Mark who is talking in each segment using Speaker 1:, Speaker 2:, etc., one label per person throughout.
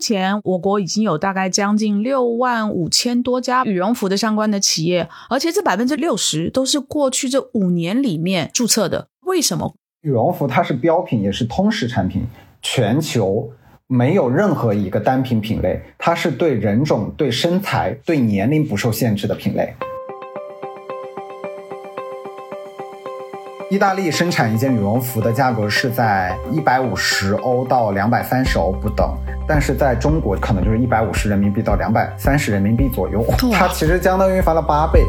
Speaker 1: 目前我国已经有大概将近六万五千多家羽绒服的相关的企业，而且这百分之六十都是过去这五年里面注册的。为什么？
Speaker 2: 羽绒服它是标品，也是通识产品，全球没有任何一个单品品类，它是对人种、对身材、对年龄不受限制的品类。意大利生产一件羽绒服的价格是在一百五十欧到两百三十欧不等，但是在中国可能就是一百五十人民币到两百三十人民币左右，它其实相当于翻了八倍。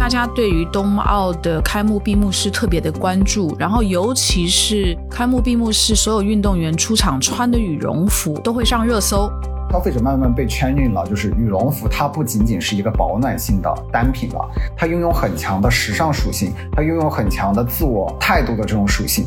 Speaker 1: 大家对于冬奥的开幕闭幕式特别的关注，然后尤其是开幕闭幕式所有运动员出场穿的羽绒服都会上热搜。
Speaker 2: 消费者慢慢被圈运了，就是羽绒服，它不仅仅是一个保暖性的单品了，它拥有很强的时尚属性，它拥有很强的自我态度的这种属性。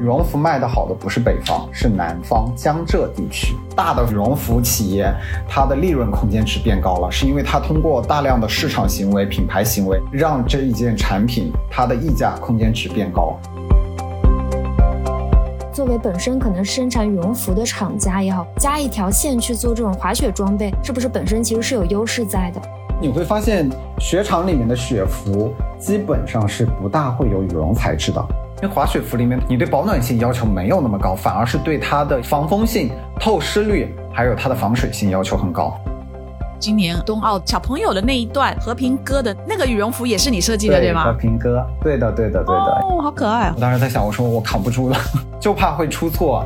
Speaker 2: 羽绒服卖得好的不是北方，是南方江浙地区。大的羽绒服企业，它的利润空间值变高了，是因为它通过大量的市场行为、品牌行为，让这一件产品它的溢价空间值变高。
Speaker 3: 作为本身可能生产羽绒服的厂家也好，加一条线去做这种滑雪装备，是不是本身其实是有优势在的？
Speaker 2: 你会发现，雪场里面的雪服基本上是不大会有羽绒材质的，因为滑雪服里面你对保暖性要求没有那么高，反而是对它的防风性、透湿率还有它的防水性要求很高。
Speaker 1: 今年冬奥小朋友的那一段和平鸽的那个羽绒服也是你设计的对吗？
Speaker 2: 和平鸽，对的对的对的，
Speaker 1: 哦，好可爱。
Speaker 2: 我当时在想，我说我扛不住了，就怕会出错。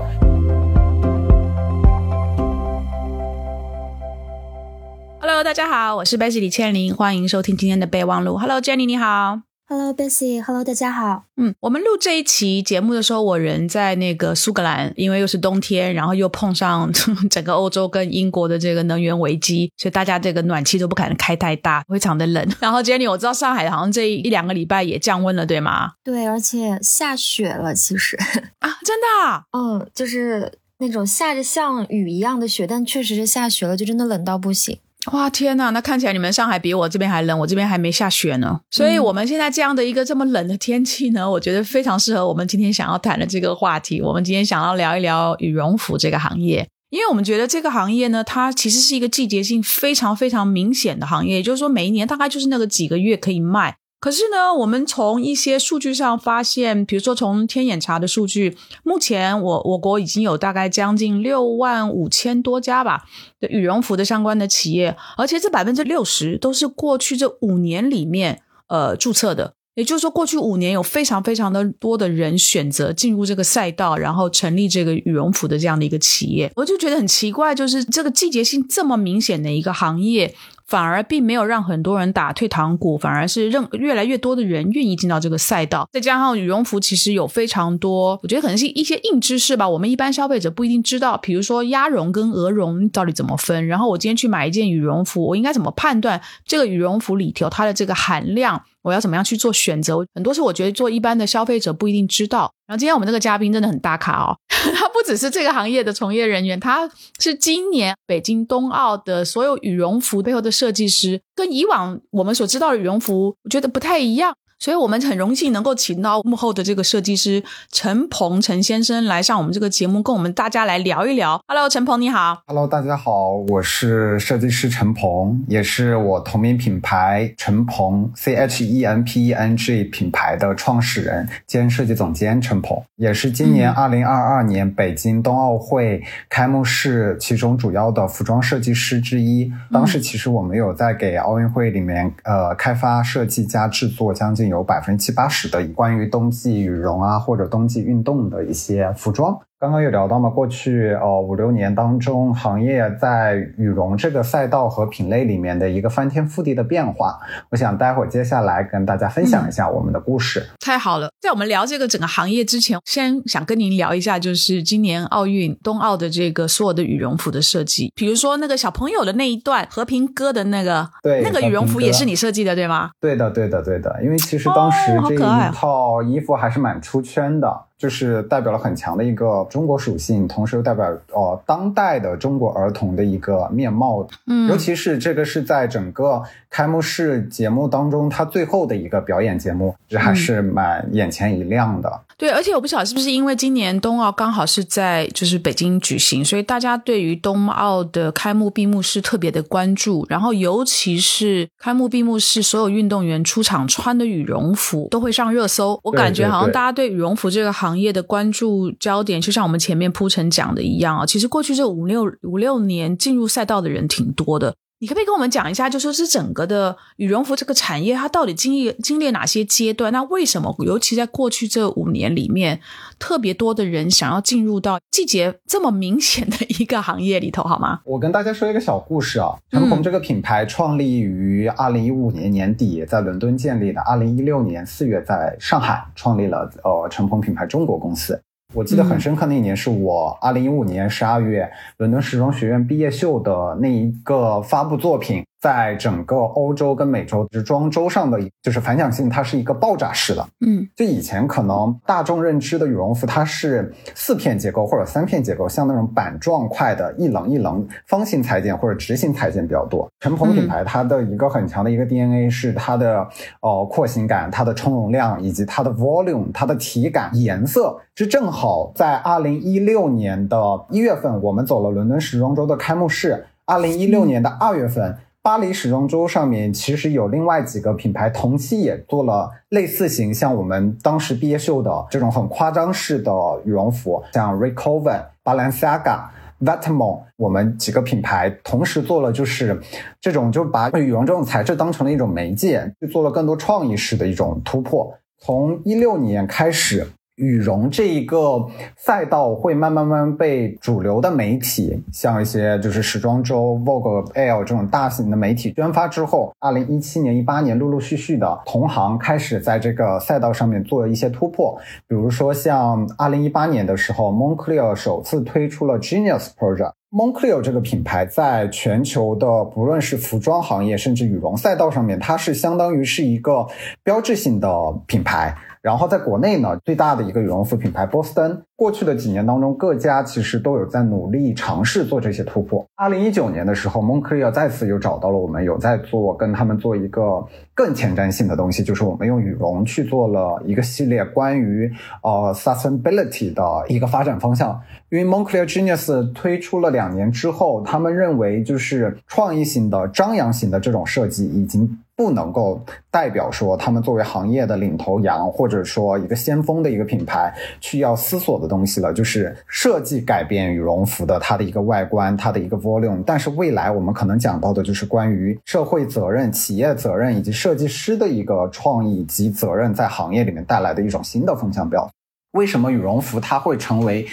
Speaker 1: Hello，大家好，我是 Bessy 李倩玲，欢迎收听今天的备忘录。Hello，Jenny，你好。
Speaker 3: Hello Bessy，Hello 大家好。
Speaker 1: 嗯，我们录这一期节目的时候，我人在那个苏格兰，因为又是冬天，然后又碰上 整个欧洲跟英国的这个能源危机，所以大家这个暖气都不敢开太大，非常的冷。然后 Jenny，我知道上海好像这一两个礼拜也降温了，对吗？
Speaker 3: 对，而且下雪了，其实
Speaker 1: 啊，真的，
Speaker 3: 嗯，就是那种下着像雨一样的雪，但确实是下雪了，就真的冷到不行。
Speaker 1: 哇天呐，那看起来你们上海比我这边还冷，我这边还没下雪呢。所以，我们现在这样的一个这么冷的天气呢，我觉得非常适合我们今天想要谈的这个话题。我们今天想要聊一聊羽绒服这个行业，因为我们觉得这个行业呢，它其实是一个季节性非常非常明显的行业，也就是说，每一年大概就是那个几个月可以卖。可是呢，我们从一些数据上发现，比如说从天眼查的数据，目前我我国已经有大概将近六万五千多家吧的羽绒服的相关的企业，而且这百分之六十都是过去这五年里面呃注册的。也就是说，过去五年有非常非常的多的人选择进入这个赛道，然后成立这个羽绒服的这样的一个企业，我就觉得很奇怪，就是这个季节性这么明显的一个行业。反而并没有让很多人打退堂鼓，反而是让越来越多的人愿意进到这个赛道。再加上羽绒服其实有非常多，我觉得可能是一些硬知识吧，我们一般消费者不一定知道。比如说鸭绒跟鹅绒到底怎么分，然后我今天去买一件羽绒服，我应该怎么判断这个羽绒服里头它的这个含量？我要怎么样去做选择？很多是我觉得做一般的消费者不一定知道。然后今天我们这个嘉宾真的很大咖哦，他不只是这个行业的从业人员，他是今年北京冬奥的所有羽绒服背后的设计师，跟以往我们所知道的羽绒服，我觉得不太一样。所以我们很荣幸能够请到幕后的这个设计师陈鹏陈先生来上我们这个节目，跟我们大家来聊一聊。Hello，陈鹏你好。
Speaker 2: Hello，大家好，我是设计师陈鹏，也是我同名品牌陈鹏 C H E N P E N G 品牌的创始人兼设计总监陈鹏，也是今年二零二二年北京冬奥会开幕式其中主要的服装设计师之一。当时其实我们有在给奥运会里面呃开发设计加制作将近。有百分之七八十的关于冬季羽绒啊，或者冬季运动的一些服装。刚刚有聊到嘛，过去呃五六年当中，行业在羽绒这个赛道和品类里面的一个翻天覆地的变化。我想待会儿接下来跟大家分享一下我们的故事。
Speaker 1: 太好了，在我们聊这个整个行业之前，先想跟您聊一下，就是今年奥运冬奥的这个所有的羽绒服的设计，比如说那个小朋友的那一段和平鸽的那个，
Speaker 2: 对，
Speaker 1: 那个羽绒服也是你设计的，对吗？
Speaker 2: 对的，对的，对的。因为其实当时这一套衣服还是蛮出圈的。就是代表了很强的一个中国属性，同时又代表呃当代的中国儿童的一个面貌。
Speaker 1: 嗯
Speaker 2: 尤其是这个是在整个开幕式节目当中，它最后的一个表演节目，这还是蛮眼前一亮的。
Speaker 1: 对，而且我不晓得是不是因为今年冬奥刚好是在就是北京举行，所以大家对于冬奥的开幕闭幕式特别的关注，然后尤其是开幕闭幕式所有运动员出场穿的羽绒服都会上热搜。我感觉好像大家对羽绒服这个行行业的关注焦点，就像我们前面铺陈讲的一样啊，其实过去这五六五六年进入赛道的人挺多的。你可不可以跟我们讲一下，就说是整个的羽绒服这个产业，它到底经历经历哪些阶段？那为什么，尤其在过去这五年里面，特别多的人想要进入到季节这么明显的一个行业里头，好吗？
Speaker 2: 我跟大家说一个小故事啊，
Speaker 1: 嗯
Speaker 2: 陈鹏这个品牌创立于二零一五年年底，在伦敦建立的，二零一六年四月在上海创立了呃陈鹏品牌中国公司。我记得很深刻，那一年是我二零一五年十二月伦敦时装学院毕业秀的那一个发布作品，在整个欧洲跟美洲时装周上的就是反响性，它是一个爆炸式的。
Speaker 1: 嗯
Speaker 2: 就以前可能大众认知的羽绒服，它是四片结构或者三片结构，像那种板状块的一棱一棱方形裁剪或者直形裁剪比较多。陈鹏品牌它的一个很强的一个 DNA 是它的呃廓形感、它的充绒量以及它的 volume、它的体感、颜色。这正好在二零一六年的一月份，我们走了伦敦时装周的开幕式。二零一六年的二月份，巴黎时装周上面其实有另外几个品牌同期也做了类似型，像我们当时毕业秀的这种很夸张式的羽绒服，像 Recoven、Balenciaga。Vetements，我们几个品牌同时做了，就是这种就把羽绒这种材质当成了一种媒介，去做了更多创意式的一种突破。从一六年开始，羽绒这一个赛道会慢慢慢被主流的媒体，像一些就是时装周、Vogue、Elle 这种大型的媒体宣发之后，二零一七年、一八年陆陆续续的同行开始在这个赛道上面做一些突破，比如说像二零一八年的时候，Moncler 首次推出了 Genius Project。Moncler 这个品牌在全球的不论是服装行业，甚至羽绒赛道上面，它是相当于是一个标志性的品牌。然后在国内呢，最大的一个羽绒服品牌波司登，过去的几年当中，各家其实都有在努力尝试做这些突破。二零一九年的时候，Moncler 再次又找到了我们，有在做跟他们做一个更前瞻性的东西，就是我们用羽绒去做了一个系列关于呃 sustainability 的一个发展方向。因为 Moncler Genius 推出了两年之后，他们认为就是创意型的、张扬型的这种设计已经不能够代表说他们作为行业的领头羊，或者说一个先锋的一个品牌去要思索的东西了，就是设计改变羽绒服的它的一个外观、它的一个 volume。但是未来我们可能讲到的就是关于社会责任、企业责任以及设计师的一个创意及责任在行业里面带来的一种新的风向标。为什么羽绒服它会成为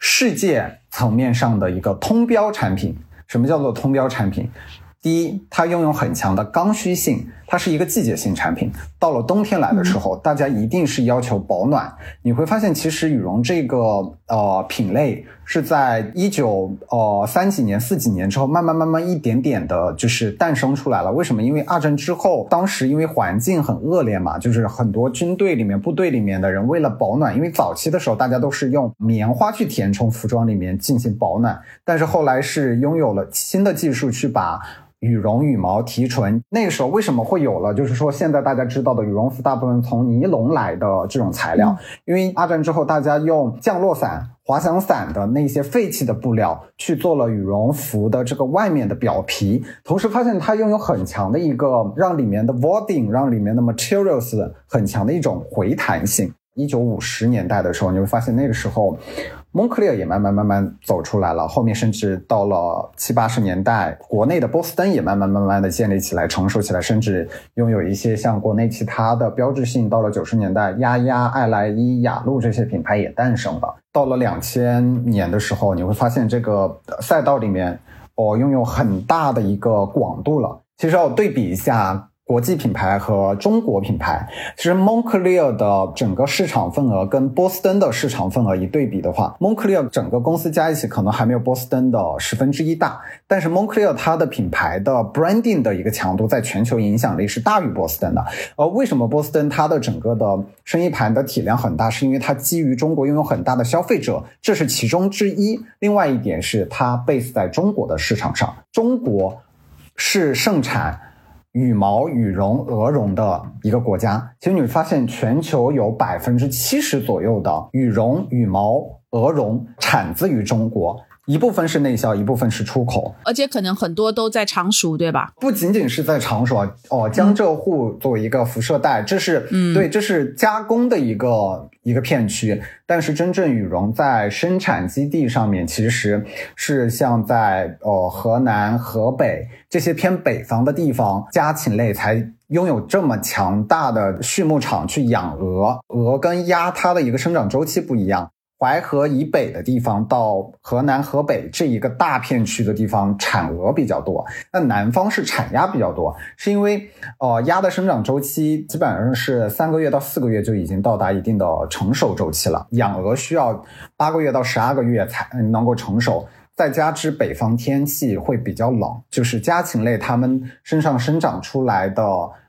Speaker 2: 世界层面上的一个通标产品？什么叫做通标产品？第一，它拥有很强的刚需性，它是一个季节性产品。到了冬天来的时候，大家一定是要求保暖。你会发现，其实羽绒这个呃品类是在一九呃三几年、四几年之后，慢慢慢慢一点点的，就是诞生出来了。为什么？因为二战之后，当时因为环境很恶劣嘛，就是很多军队里面、部队里面的人为了保暖，因为早期的时候大家都是用棉花去填充服装里面进行保暖，但是后来是拥有了新的技术去把。羽绒、羽毛提纯，那个时候为什么会有了？就是说，现在大家知道的羽绒服大部分从尼龙来的这种材料，因为二战之后大家用降落伞、滑翔伞的那些废弃的布料去做了羽绒服的这个外面的表皮，同时发现它拥有很强的一个让里面的 wording、让里面的 materials 很强的一种回弹性。一九五十年代的时候，你会发现那个时候。蒙克利尔也慢慢慢慢走出来了，后面甚至到了七八十年代，国内的波司登也慢慢慢慢的建立起来、成熟起来，甚至拥有一些像国内其他的标志性。到了九十年代，丫丫、爱莱伊、雅鹿这些品牌也诞生了。到了两千年的时候，你会发现这个赛道里面哦拥有很大的一个广度了。其实要对比一下。国际品牌和中国品牌，其实 Moncler 的整个市场份额跟波司登的市场份额一对比的话，Moncler 整个公司加一起可能还没有波司登的十分之一大。但是 Moncler 它的品牌的 branding 的一个强度在全球影响力是大于波司登的。而为什么波司登它的整个的生意盘的体量很大，是因为它基于中国拥有很大的消费者，这是其中之一。另外一点是它 base 在中国的市场上，中国是盛产。羽毛、羽绒、鹅绒的一个国家，其实你会发现，全球有百分之七十左右的羽绒、羽毛、鹅绒产自于中国。一部分是内销，一部分是出口，
Speaker 1: 而且可能很多都在常熟，对吧？
Speaker 2: 不仅仅是在常熟啊，哦，江浙沪作为一个辐射带，这是嗯，对，这是加工的一个一个片区。但是真正羽绒在生产基地上面，其实是像在呃河南、河北这些偏北方的地方，家禽类才拥有这么强大的畜牧场去养鹅。鹅跟鸭它的一个生长周期不一样。淮河以北的地方到河南、河北这一个大片区的地方产鹅比较多，那南方是产鸭比较多，是因为呃鸭的生长周期基本上是三个月到四个月就已经到达一定的成熟周期了，养鹅需要八个月到十二个月才能够成熟，再加之北方天气会比较冷，就是家禽类它们身上生长出来的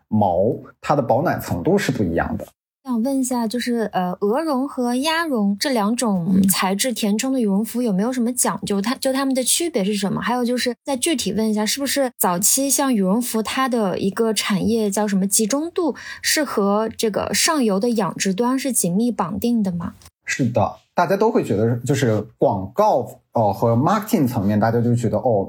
Speaker 2: 毛，它的保暖程度是不一样的。
Speaker 3: 想问一下，就是呃，鹅绒和鸭绒这两种材质填充的羽绒服有没有什么讲究？它就它们的区别是什么？还有就是再具体问一下，是不是早期像羽绒服它的一个产业叫什么集中度，是和这个上游的养殖端是紧密绑定的吗？
Speaker 2: 是的，大家都会觉得就是广告哦和 marketing 层面，大家就觉得哦，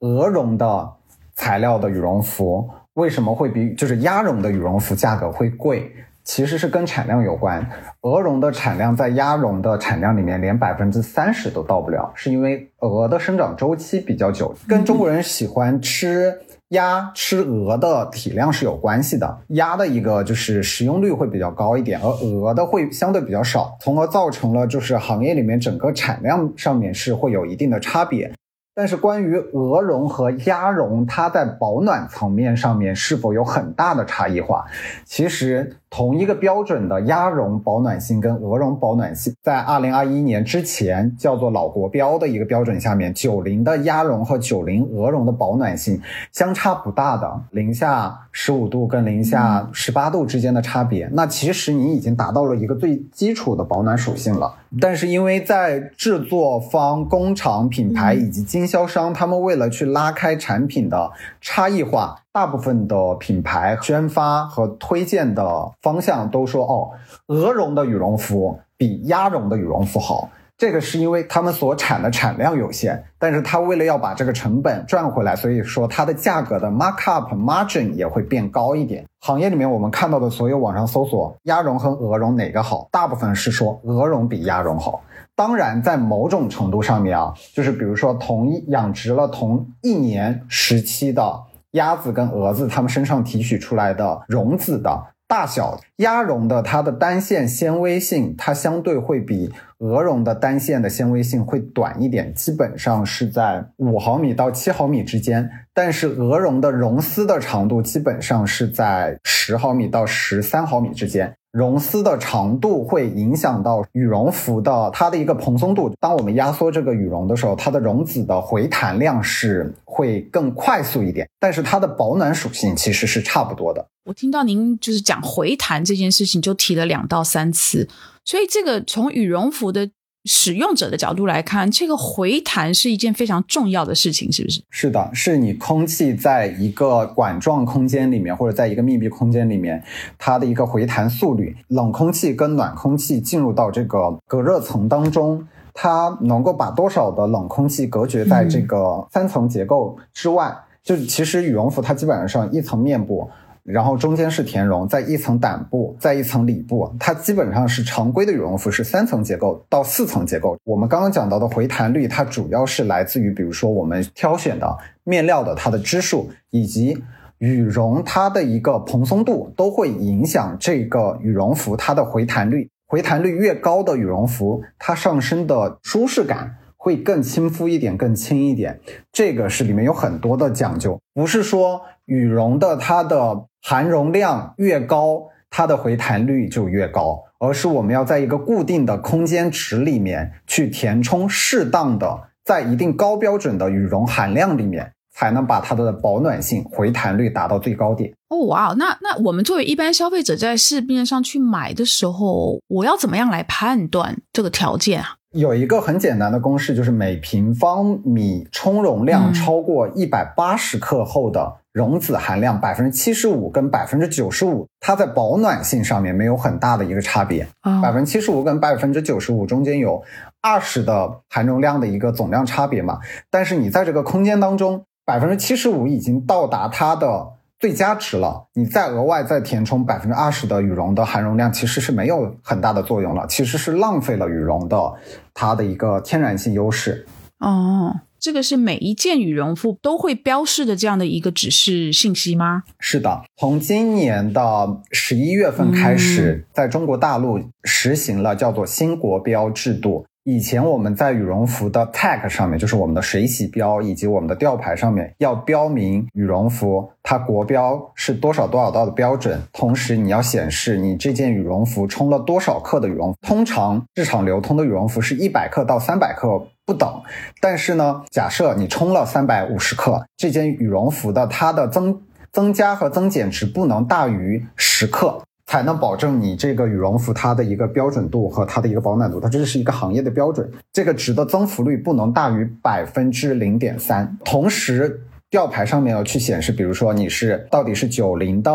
Speaker 2: 鹅绒的材料的羽绒服为什么会比就是鸭绒的羽绒服价格会贵？其实是跟产量有关，鹅绒的产量在鸭绒的产量里面连百分之三十都到不了，是因为鹅的生长周期比较久，跟中国人喜欢吃鸭、吃鹅的体量是有关系的。鸭的一个就是食用率会比较高一点，而鹅的会相对比较少，从而造成了就是行业里面整个产量上面是会有一定的差别。但是关于鹅绒和鸭绒，它在保暖层面上面是否有很大的差异化？其实。同一个标准的鸭绒保暖性跟鹅绒保暖性，在二零二一年之前叫做老国标的一个标准下面，九零的鸭绒和九零鹅绒的保暖性相差不大的，零下十五度跟零下十八度之间的差别，那其实你已经达到了一个最基础的保暖属性了。但是因为在制作方、工厂、品牌以及经销商，他们为了去拉开产品的差异化。大部分的品牌宣发和推荐的方向都说，哦，鹅绒的羽绒服比鸭绒的羽绒服好。这个是因为他们所产的产量有限，但是他为了要把这个成本赚回来，所以说它的价格的 markup margin 也会变高一点。行业里面我们看到的所有网上搜索鸭绒和鹅绒哪个好，大部分是说鹅绒比鸭绒好。当然，在某种程度上面啊，就是比如说同一养殖了同一年时期的。鸭子跟蛾子，它们身上提取出来的绒子的大小，鸭绒的它的单线纤维性，它相对会比鹅绒的单线的纤维性会短一点，基本上是在五毫米到七毫米之间。但是鹅绒的绒丝的长度基本上是在十毫米到十三毫米之间。绒丝的长度会影响到羽绒服的它的一个蓬松度。当我们压缩这个羽绒的时候，它的绒子的回弹量是会更快速一点，但是它的保暖属性其实是差不多的。
Speaker 1: 我听到您就是讲回弹这件事情，就提了两到三次，所以这个从羽绒服的。使用者的角度来看，这个回弹是一件非常重要的事情，是不是？
Speaker 2: 是的，是你空气在一个管状空间里面，或者在一个密闭空间里面，它的一个回弹速率，冷空气跟暖空气进入到这个隔热层当中，它能够把多少的冷空气隔绝在这个三层结构之外？就其实羽绒服它基本上一层面部。然后中间是田绒，在一层胆部，在一层里部，它基本上是常规的羽绒服是三层结构到四层结构。我们刚刚讲到的回弹率，它主要是来自于，比如说我们挑选的面料的它的支数，以及羽绒它的一个蓬松度，都会影响这个羽绒服它的回弹率。回弹率越高的羽绒服，它上身的舒适感。会更亲肤一点，更轻一点，这个是里面有很多的讲究，不是说羽绒的它的含绒量越高，它的回弹率就越高，而是我们要在一个固定的空间池里面去填充适当的，在一定高标准的羽绒含量里面。才能把它的保暖性、回弹率达到最高点。
Speaker 1: 哦，哇，那那我们作为一般消费者在市面上去买的时候，我要怎么样来判断这个条件啊？
Speaker 2: 有一个很简单的公式，就是每平方米充绒量超过一百八十克后的溶子含量百分之七十五跟百分之九十五，它在保暖性上面没有很大的一个差别。百分之七十五跟百分之九十五中间有二十的含绒量的一个总量差别嘛？但是你在这个空间当中。百分之七十五已经到达它的最佳值了，你再额外再填充百分之二十的羽绒的含绒量，其实是没有很大的作用了，其实是浪费了羽绒的它的一个天然性优势。
Speaker 1: 哦，这个是每一件羽绒服都会标示的这样的一个指示信息吗？
Speaker 2: 是的，从今年的十一月份开始，在中国大陆实行了叫做新国标制度。以前我们在羽绒服的 tag 上面，就是我们的水洗标以及我们的吊牌上面，要标明羽绒服它国标是多少多少道的标准，同时你要显示你这件羽绒服充了多少克的羽绒。通常市场流通的羽绒服是一百克到三百克不等，但是呢，假设你充了三百五十克，这件羽绒服的它的增增加和增减值不能大于十克。才能保证你这个羽绒服它的一个标准度和它的一个保暖度，它这是一个行业的标准。这个值的增幅率不能大于百分之零点三。同时，吊牌上面要去显示，比如说你是到底是九零的。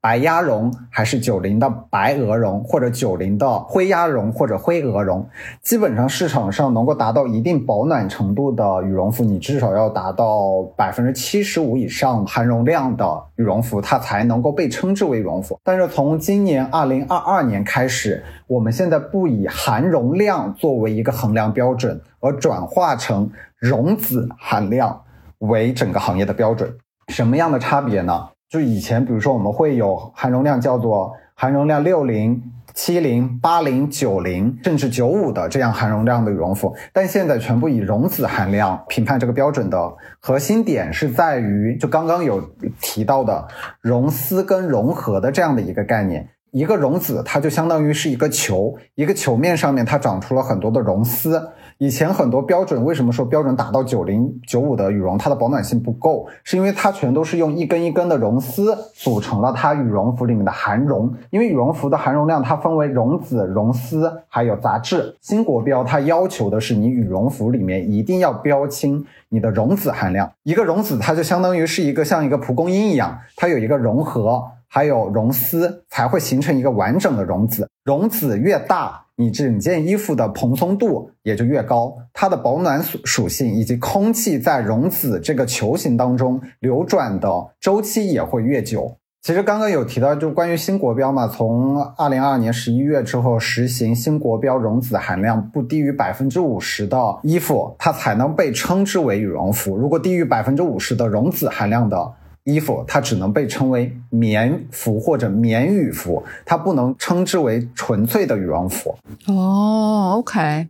Speaker 2: 白鸭绒还是九零的白鹅绒，或者九零的灰鸭绒或者灰鹅绒，基本上市场上能够达到一定保暖程度的羽绒服，你至少要达到百分之七十五以上含绒量的羽绒服，它才能够被称之为羽绒服。但是从今年二零二二年开始，我们现在不以含绒量作为一个衡量标准，而转化成绒子含量为整个行业的标准。什么样的差别呢？就以前，比如说我们会有含绒量叫做含绒量六零、七零、八零、九零，甚至九五的这样含绒量的羽绒服，但现在全部以绒子含量评判这个标准的核心点是在于，就刚刚有提到的绒丝跟绒合的这样的一个概念。一个绒子它就相当于是一个球，一个球面上面它长出了很多的绒丝。以前很多标准为什么说标准打到九零九五的羽绒，它的保暖性不够，是因为它全都是用一根一根的绒丝组成了它羽绒服里面的含绒。因为羽绒服的含绒量它分为绒子、绒丝还有杂质。新国标它要求的是你羽绒服里面一定要标清你的绒子含量。一个绒子它就相当于是一个像一个蒲公英一样，它有一个融合，还有绒丝才会形成一个完整的绒子。绒子越大。你整件衣服的蓬松度也就越高，它的保暖属属性以及空气在绒子这个球形当中流转的周期也会越久。其实刚刚有提到，就关于新国标嘛，从二零二二年十一月之后实行新国标，绒子含量不低于百分之五十的衣服，它才能被称之为羽绒服。如果低于百分之五十的绒子含量的，衣服它只能被称为棉服或者棉羽服，它不能称之为纯粹的羽绒服。
Speaker 1: 哦，OK，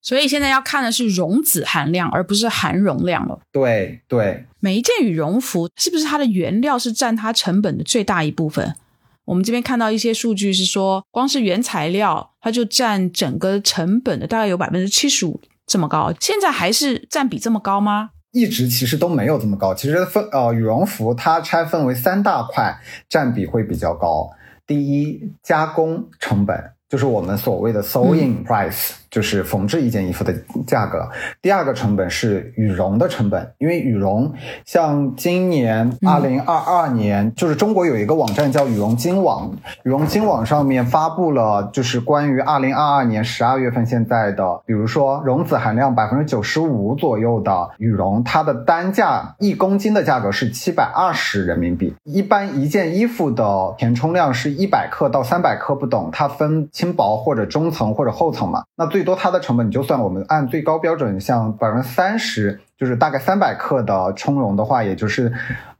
Speaker 1: 所以现在要看的是绒子含量，而不是含绒量了。
Speaker 2: 对对，
Speaker 1: 每一件羽绒服是不是它的原料是占它成本的最大一部分？我们这边看到一些数据是说，光是原材料它就占整个成本的大概有百分之七十五这么高。现在还是占比这么高吗？
Speaker 2: 一直其实都没有这么高。其实分呃羽绒服它拆分为三大块，占比会比较高。第一，加工成本，就是我们所谓的 sewing price。就是缝制一件衣服的价格。第二个成本是羽绒的成本，因为羽绒像今年二零二二年，就是中国有一个网站叫羽绒金网，羽绒金网上面发布了就是关于二零二二年十二月份现在的，比如说绒子含量百分之九十五左右的羽绒，它的单价一公斤的价格是七百二十人民币。一般一件衣服的填充量是一百克到三百克不等，它分轻薄或者中层或者厚层嘛，那最最多它的成本，你就算我们按最高标准，像百分之三十，就是大概三百克的充绒的话，也就是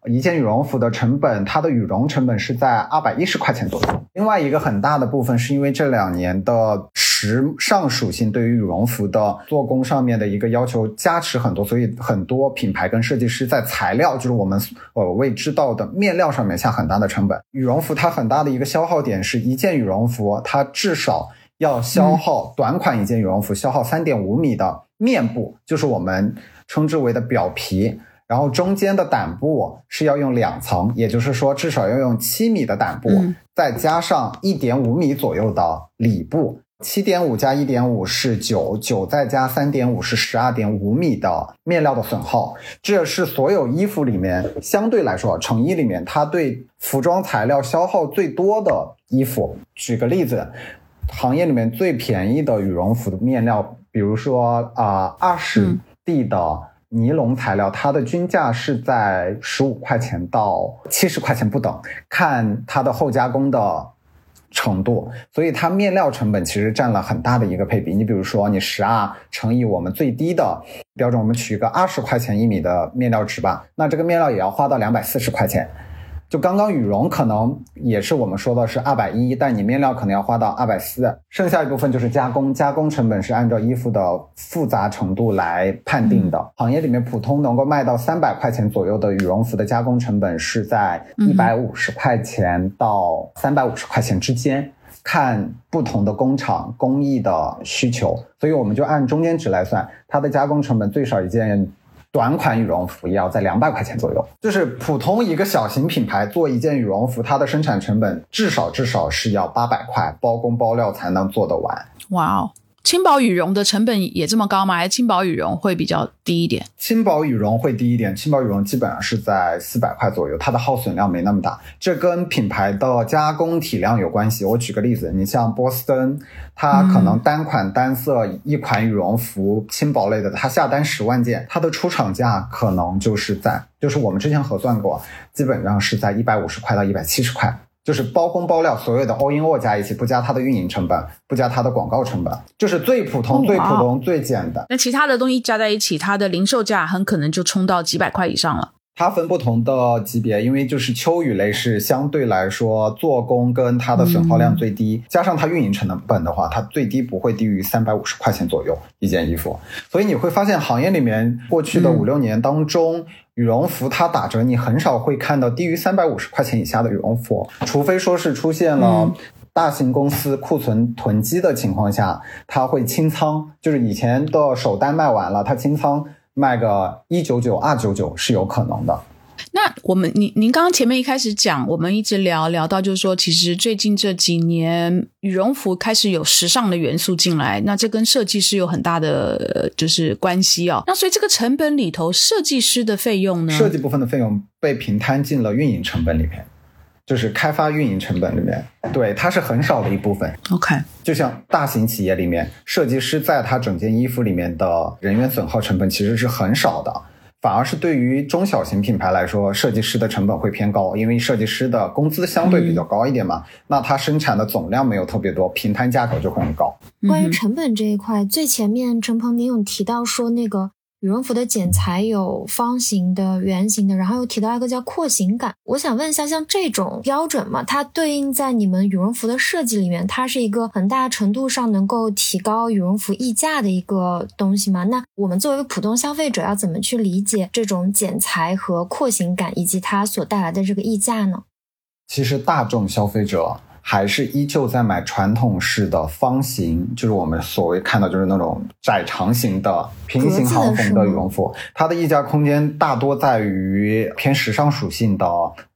Speaker 2: 一件羽绒服的成本，它的羽绒成本是在二百一十块钱左右。另外一个很大的部分，是因为这两年的。时尚属性对于羽绒服的做工上面的一个要求加持很多，所以很多品牌跟设计师在材料，就是我们呃未知道的面料上面下很大的成本。羽绒服它很大的一个消耗点是一件羽绒服，它至少要消耗短款一件羽绒服消耗三点五米的面部，就是我们称之为的表皮。然后中间的胆部是要用两层，也就是说至少要用七米的胆部，再加上一点五米左右的里布。七点五加一点五是九，九再加三点五是十二点五米的面料的损耗。这是所有衣服里面相对来说，成衣里面它对服装材料消耗最多的衣服。举个例子，行业里面最便宜的羽绒服的面料，比如说啊二十 D 的。尼龙材料，它的均价是在十五块钱到七十块钱不等，看它的后加工的程度，所以它面料成本其实占了很大的一个配比。你比如说，你十二乘以我们最低的标准，我们取一个二十块钱一米的面料值吧，那这个面料也要花到两百四十块钱。就刚刚羽绒可能也是我们说的是二百一，但你面料可能要花到二百四，剩下一部分就是加工，加工成本是按照衣服的复杂程度来判定的。行业里面普通能够卖到三百块钱左右的羽绒服的加工成本是在一百五十块钱到三百五十块钱之间，看不同的工厂工艺的需求，所以我们就按中间值来算，它的加工成本最少一件。短款羽绒服也要在两百块钱左右，就是普通一个小型品牌做一件羽绒服，它的生产成本至少至少是要八百块，包工包料才能做得完。
Speaker 1: 哇哦！轻薄羽绒的成本也这么高吗？还是轻薄羽绒会比较低一点？
Speaker 2: 轻薄羽绒会低一点，轻薄羽绒基本上是在四百块左右，它的耗损量没那么大。这跟品牌的加工体量有关系。我举个例子，你像波司登，它可能单款单色一款羽绒服轻薄类的，它下单十万件，它的出厂价可能就是在，就是我们之前核算过，基本上是在一百五十块到一百七十块。就是包工包料，所有的 all in all 加一起，不加它的运营成本，不加它的广告成本，就是最普通、最普通、最简单。
Speaker 1: 那其他的东西加在一起，它的零售价很可能就冲到几百块以上了。
Speaker 2: 它分不同的级别，因为就是秋雨类是相对来说做工跟它的损耗量最低，加上它运营成本的话，它最低不会低于三百五十块钱左右一件衣服。所以你会发现行业里面过去的五六年当中，羽绒服它打折，你很少会看到低于三百五十块钱以下的羽绒服，除非说是出现了大型公司库存囤积的情况下，它会清仓，就是以前的首单卖完了，它清仓。卖个一九九二九九是有可能的。
Speaker 1: 那我们，您您刚刚前面一开始讲，我们一直聊聊到，就是说，其实最近这几年羽绒服开始有时尚的元素进来，那这跟设计师有很大的就是关系哦。那所以这个成本里头，设计师的费用呢？
Speaker 2: 设计部分的费用被平摊进了运营成本里面。就是开发运营成本里面，对它是很少的一部分。
Speaker 1: OK，
Speaker 2: 就像大型企业里面，设计师在他整件衣服里面的人员损耗成本其实是很少的，反而是对于中小型品牌来说，设计师的成本会偏高，因为设计师的工资相对比较高一点嘛。那它生产的总量没有特别多，平摊价格就会很高。
Speaker 3: 关于成本这一块，最前面陈鹏您有提到说那个。羽绒服的剪裁有方形的、圆形的，然后又提到一个叫廓形感。我想问一下，像这种标准嘛，它对应在你们羽绒服的设计里面，它是一个很大程度上能够提高羽绒服溢价的一个东西吗？那我们作为普通消费者要怎么去理解这种剪裁和廓形感，以及它所带来的这个溢价呢？
Speaker 2: 其实大众消费者。还是依旧在买传统式的方形，就是我们所谓看到就是那种窄长型的平行行缝的羽绒服。它的溢价空间大多在于偏时尚属性的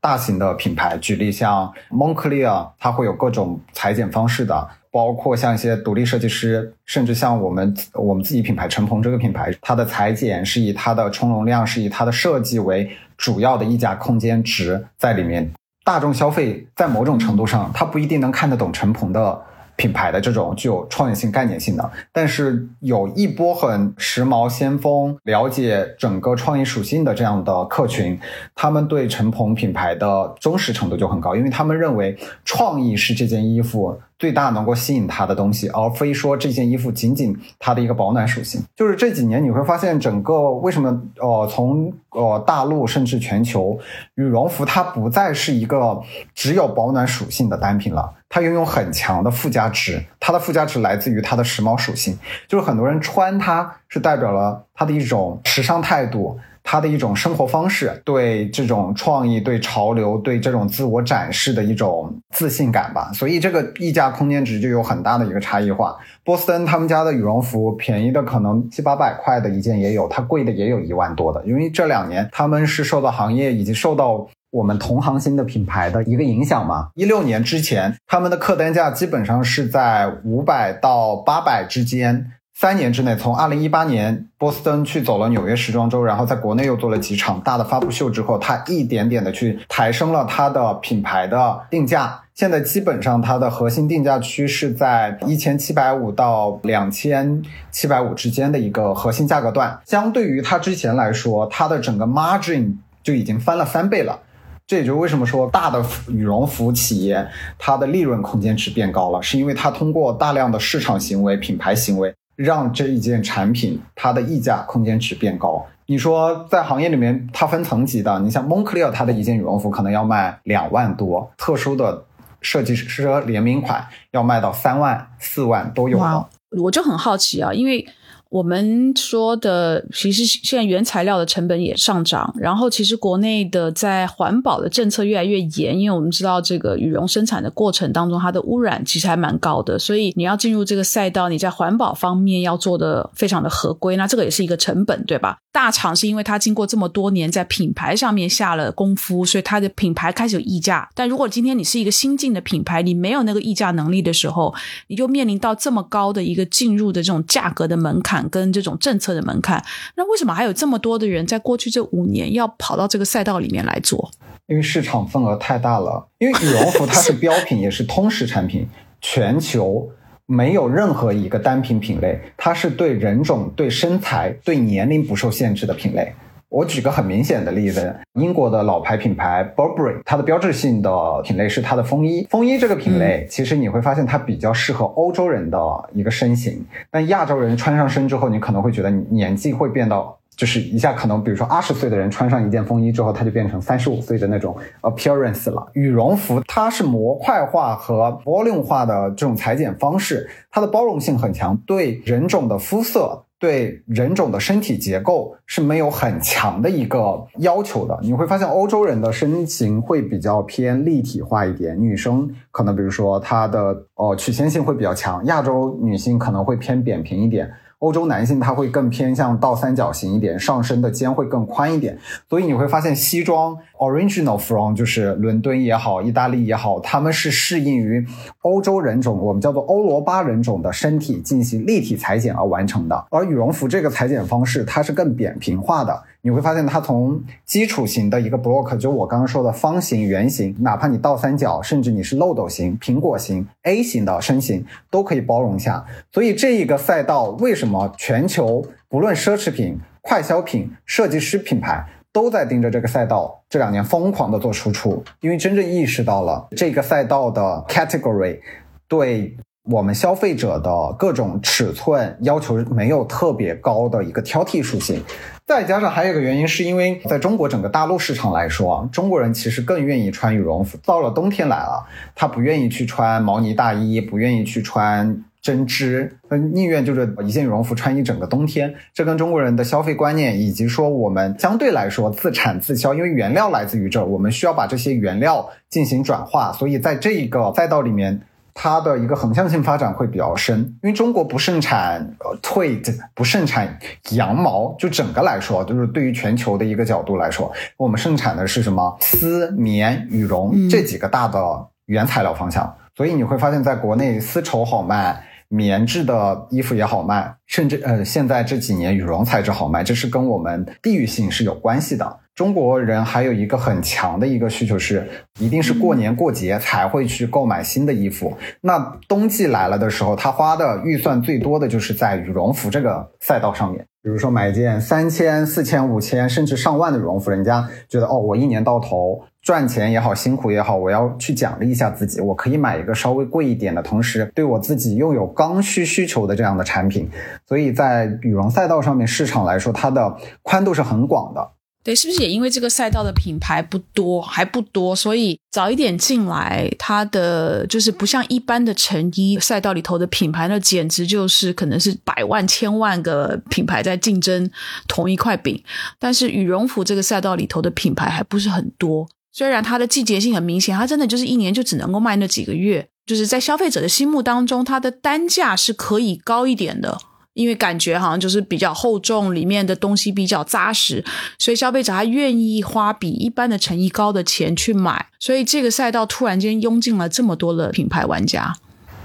Speaker 2: 大型的品牌，举例像 Moncler，它会有各种裁剪方式的，包括像一些独立设计师，甚至像我们我们自己品牌陈鹏这个品牌，它的裁剪是以它的充绒量，是以它的设计为主要的溢价空间值在里面。大众消费在某种程度上，他不一定能看得懂陈鹏的品牌的这种具有创意性、概念性的，但是有一波很时髦、先锋、了解整个创意属性的这样的客群，他们对陈鹏品牌的忠实程度就很高，因为他们认为创意是这件衣服。最大能够吸引他的东西，而非说这件衣服仅仅它的一个保暖属性。就是这几年你会发现，整个为什么呃从呃大陆甚至全球，羽绒服它不再是一个只有保暖属性的单品了。它拥有很强的附加值，它的附加值来自于它的时髦属性，就是很多人穿它是代表了它的一种时尚态度。它的一种生活方式，对这种创意、对潮流、对这种自我展示的一种自信感吧，所以这个溢价空间值就有很大的一个差异化。波司登他们家的羽绒服，便宜的可能七八百块的一件也有，它贵的也有一万多的。因为这两年他们是受到行业以及受到我们同行新的品牌的一个影响嘛。一六年之前，他们的客单价基本上是在五百到八百之间。三年之内，从二零一八年波司登去走了纽约时装周，然后在国内又做了几场大的发布秀之后，他一点点的去抬升了他的品牌的定价。现在基本上它的核心定价区是在一千七百五到两千七百五之间的一个核心价格段。相对于它之前来说，它的整个 margin 就已经翻了三倍了。这也就是为什么说大的羽绒服企业它的利润空间值变高了，是因为它通过大量的市场行为、品牌行为。让这一件产品它的溢价空间值变高。你说在行业里面，它分层级的。你像 Moncler，它的一件羽绒服可能要卖两万多，特殊的设计师联名款要卖到三万、四万都有的。
Speaker 1: 我就很好奇啊，因为。我们说的，其实现在原材料的成本也上涨，然后其实国内的在环保的政策越来越严，因为我们知道这个羽绒生产的过程当中，它的污染其实还蛮高的，所以你要进入这个赛道，你在环保方面要做的非常的合规，那这个也是一个成本，对吧？大厂是因为它经过这么多年在品牌上面下了功夫，所以它的品牌开始有溢价。但如果今天你是一个新进的品牌，你没有那个溢价能力的时候，你就面临到这么高的一个进入的这种价格的门槛。跟这种政策的门槛，那为什么还有这么多的人在过去这五年要跑到这个赛道里面来做？
Speaker 2: 因为市场份额太大了。因为羽绒服它是标品，也是通识产品，全球没有任何一个单品品类，它是对人种、对身材、对年龄不受限制的品类。我举个很明显的例子，英国的老牌品牌 Burberry，它的标志性的品类是它的风衣。风衣这个品类，其实你会发现它比较适合欧洲人的一个身形，但亚洲人穿上身之后，你可能会觉得年纪会变到，就是一下可能，比如说二十岁的人穿上一件风衣之后，他就变成三十五岁的那种 appearance 了。羽绒服它是模块化和 volume 化的这种裁剪方式，它的包容性很强，对人种的肤色。对人种的身体结构是没有很强的一个要求的。你会发现，欧洲人的身形会比较偏立体化一点，女生可能比如说她的呃曲线性会比较强，亚洲女性可能会偏扁平一点。欧洲男性他会更偏向倒三角形一点，上身的肩会更宽一点，所以你会发现西装 original from 就是伦敦也好，意大利也好，他们是适应于欧洲人种，我们叫做欧罗巴人种的身体进行立体裁剪而完成的。而羽绒服这个裁剪方式，它是更扁平化的。你会发现，它从基础型的一个 block，就我刚刚说的方形、圆形，哪怕你倒三角，甚至你是漏斗形、苹果形、A 型的身形，都可以包容下。所以这一个赛道，为什么全球不论奢侈品、快消品、设计师品牌都在盯着这个赛道？这两年疯狂的做输出，因为真正意识到了这个赛道的 category 对。我们消费者的各种尺寸要求没有特别高的一个挑剔属性，再加上还有一个原因，是因为在中国整个大陆市场来说，中国人其实更愿意穿羽绒服。到了冬天来了，他不愿意去穿毛呢大衣，不愿意去穿针织，宁愿就是一件羽绒服穿一整个冬天。这跟中国人的消费观念，以及说我们相对来说自产自销，因为原料来自于这儿，我们需要把这些原料进行转化，所以在这一个赛道里面。它的一个横向性发展会比较深，因为中国不盛产呃 tweed，不盛产羊毛，就整个来说，就是对于全球的一个角度来说，我们盛产的是什么丝、棉、羽绒这几个大的原材料方向，所以你会发现在国内丝绸好卖，棉质的衣服也好卖，甚至呃现在这几年羽绒材质好卖，这是跟我们地域性是有关系的。中国人还有一个很强的一个需求是，一定是过年过节才会去购买新的衣服。那冬季来了的时候，他花的预算最多的就是在羽绒服这个赛道上面。比如说买一件三千、四千、五千，甚至上万的羽绒服，人家觉得哦，我一年到头赚钱也好，辛苦也好，我要去奖励一下自己，我可以买一个稍微贵一点的，同时对我自己又有刚需需求的这样的产品。所以在羽绒赛道上面，市场来说，它的宽度是很广的。
Speaker 1: 对，是不是也因为这个赛道的品牌不多，还不多，所以早一点进来，它的就是不像一般的成衣赛道里头的品牌，那简直就是可能是百万、千万个品牌在竞争同一块饼。但是羽绒服这个赛道里头的品牌还不是很多，虽然它的季节性很明显，它真的就是一年就只能够卖那几个月，就是在消费者的心目当中，它的单价是可以高一点的。因为感觉好像就是比较厚重，里面的东西比较扎实，所以消费者他愿意花比一般的成衣高的钱去买，所以这个赛道突然间涌进了这么多的品牌玩家。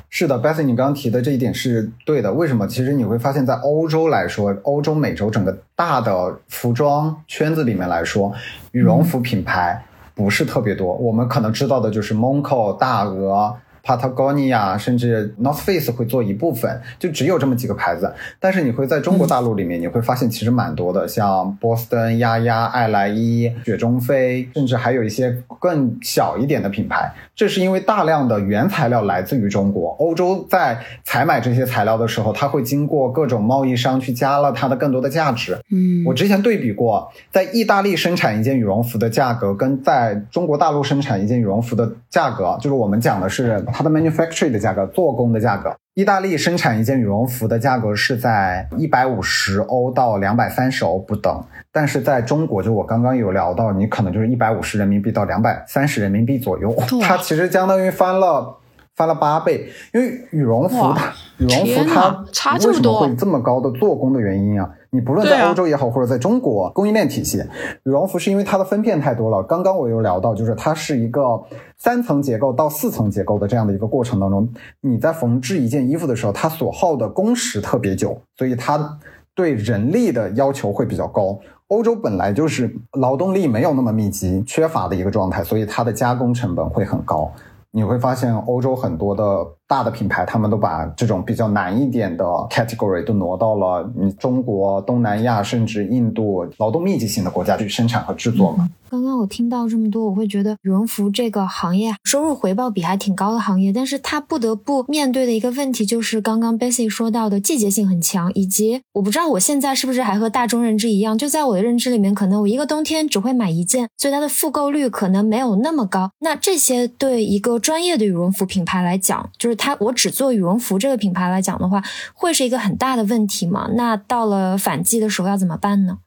Speaker 2: 是的，Bessy，你刚刚提的这一点是对的。为什么？其实你会发现在欧洲来说，欧洲、美洲整个大的服装圈子里面来说，羽绒服品牌不是特别多。我们可能知道的就是 Monaco、大鹅。Patagonia 甚至 North Face 会做一部分，就只有这么几个牌子。但是你会在中国大陆里面，你会发现其实蛮多的，像波司登、丫丫、爱莱伊、雪中飞，甚至还有一些更小一点的品牌。这是因为大量的原材料来自于中国，欧洲在采买这些材料的时候，它会经过各种贸易商去加了它的更多的价值。
Speaker 1: 嗯，
Speaker 2: 我之前对比过，在意大利生产一件羽绒服的价格，跟在中国大陆生产一件羽绒服的价格，就是我们讲的是。它的 manufacturing 的价格，做工的价格，意大利生产一件羽绒服的价格是在一百五十欧到两百三十欧不等，但是在中国，就我刚刚有聊到，你可能就是一百五十人民币到两百三十人民币左右，它其实相当于翻了。翻了八倍，因为羽绒服它羽绒服它为什么会这么高的做工的原因啊？你不论在欧洲也好，或者在中国供应链体系，羽绒服是因为它的分片太多了。刚刚我有聊到，就是它是一个三层结构到四层结构的这样的一个过程当中，你在缝制一件衣服的时候，它所耗的工时特别久，所以它对人力的要求会比较高。欧洲本来就是劳动力没有那么密集、缺乏的一个状态，所以它的加工成本会很高。你会发现，欧洲很多的大的品牌，他们都把这种比较难一点的 category 都挪到了你中国、东南亚，甚至印度劳动密集型的国家去生产和制作嘛。
Speaker 3: 刚刚我听到这么多，我会觉得羽绒服这个行业收入回报比还挺高的行业，但是它不得不面对的一个问题就是刚刚 Bessy 说到的季节性很强，以及我不知道我现在是不是还和大众认知一样，就在我的认知里面，可能我一个冬天只会买一件，所以它的复购率可能没有那么高。那这些对一个专业的羽绒服品牌来讲，就是它我只做羽绒服这个品牌来讲的话，会是一个很大的问题吗？那到了反季的时候要怎么办呢？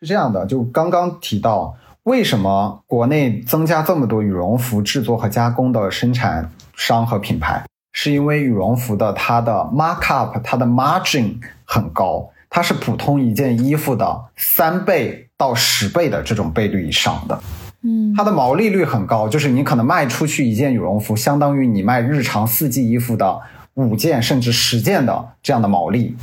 Speaker 2: 是这样的，就刚刚提到。为什么国内增加这么多羽绒服制作和加工的生产商和品牌？是因为羽绒服的它的 markup，它的 margin 很高，它是普通一件衣服的三倍到十倍的这种倍率以上的。
Speaker 3: 嗯，
Speaker 2: 它的毛利率很高，就是你可能卖出去一件羽绒服，相当于你卖日常四季衣服的五件甚至十件的这样的毛利。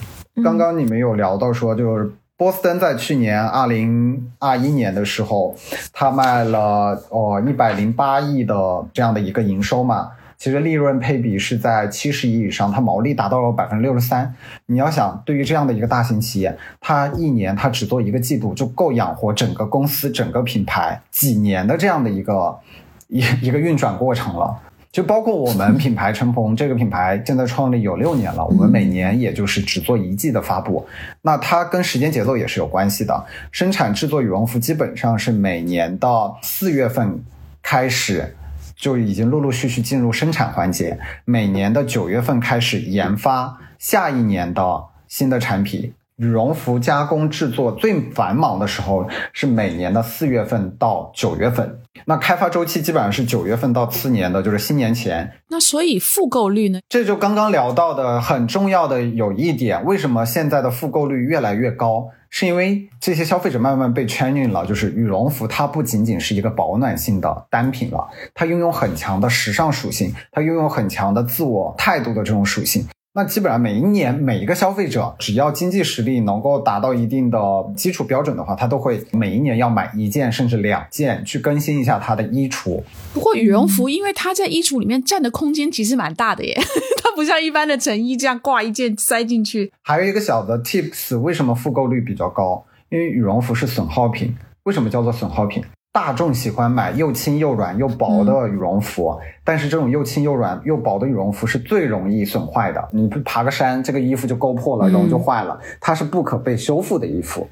Speaker 2: 刚刚你们有聊到说，就是。波司登在去年二零二一年的时候，它卖了哦一百零八亿的这样的一个营收嘛，其实利润配比是在七十亿以上，它毛利达到了百分之六十三。你要想，对于这样的一个大型企业，它一年它只做一个季度就够养活整个公司、整个品牌几年的这样的一个一一个运转过程了。就包括我们品牌陈鹏这个品牌，现在创立有六年了，我们每年也就是只做一季的发布，那它跟时间节奏也是有关系的。生产制作羽绒服基本上是每年的四月份开始就已经陆陆续续进入生产环节，每年的九月份开始研发下一年的新的产品。羽绒服加工制作最繁忙的时候是每年的四月份到九月份，那开发周期基本上是九月份到次年的就是新年前。
Speaker 1: 那所以复购率呢？
Speaker 2: 这就刚刚聊到的很重要的有一点，为什么现在的复购率越来越高？是因为这些消费者慢慢被 training 了，就是羽绒服它不仅仅是一个保暖性的单品了，它拥有很强的时尚属性，它拥有很强的自我态度的这种属性。那基本上每一年每一个消费者，只要经济实力能够达到一定的基础标准的话，他都会每一年要买一件甚至两件去更新一下他的衣橱。
Speaker 1: 不过羽绒服，因为它在衣橱里面占的空间其实蛮大的耶，它不像一般的成衣这样挂一件塞进去。
Speaker 2: 还有一个小的 tips，为什么复购率比较高？因为羽绒服是损耗品。为什么叫做损耗品？大众喜欢买又轻又软又薄的羽绒服，但是这种又轻又软又薄的羽绒服是最容易损坏的。你爬个山，这个衣服就勾破了，然后就坏了，它是不可被修复的衣服。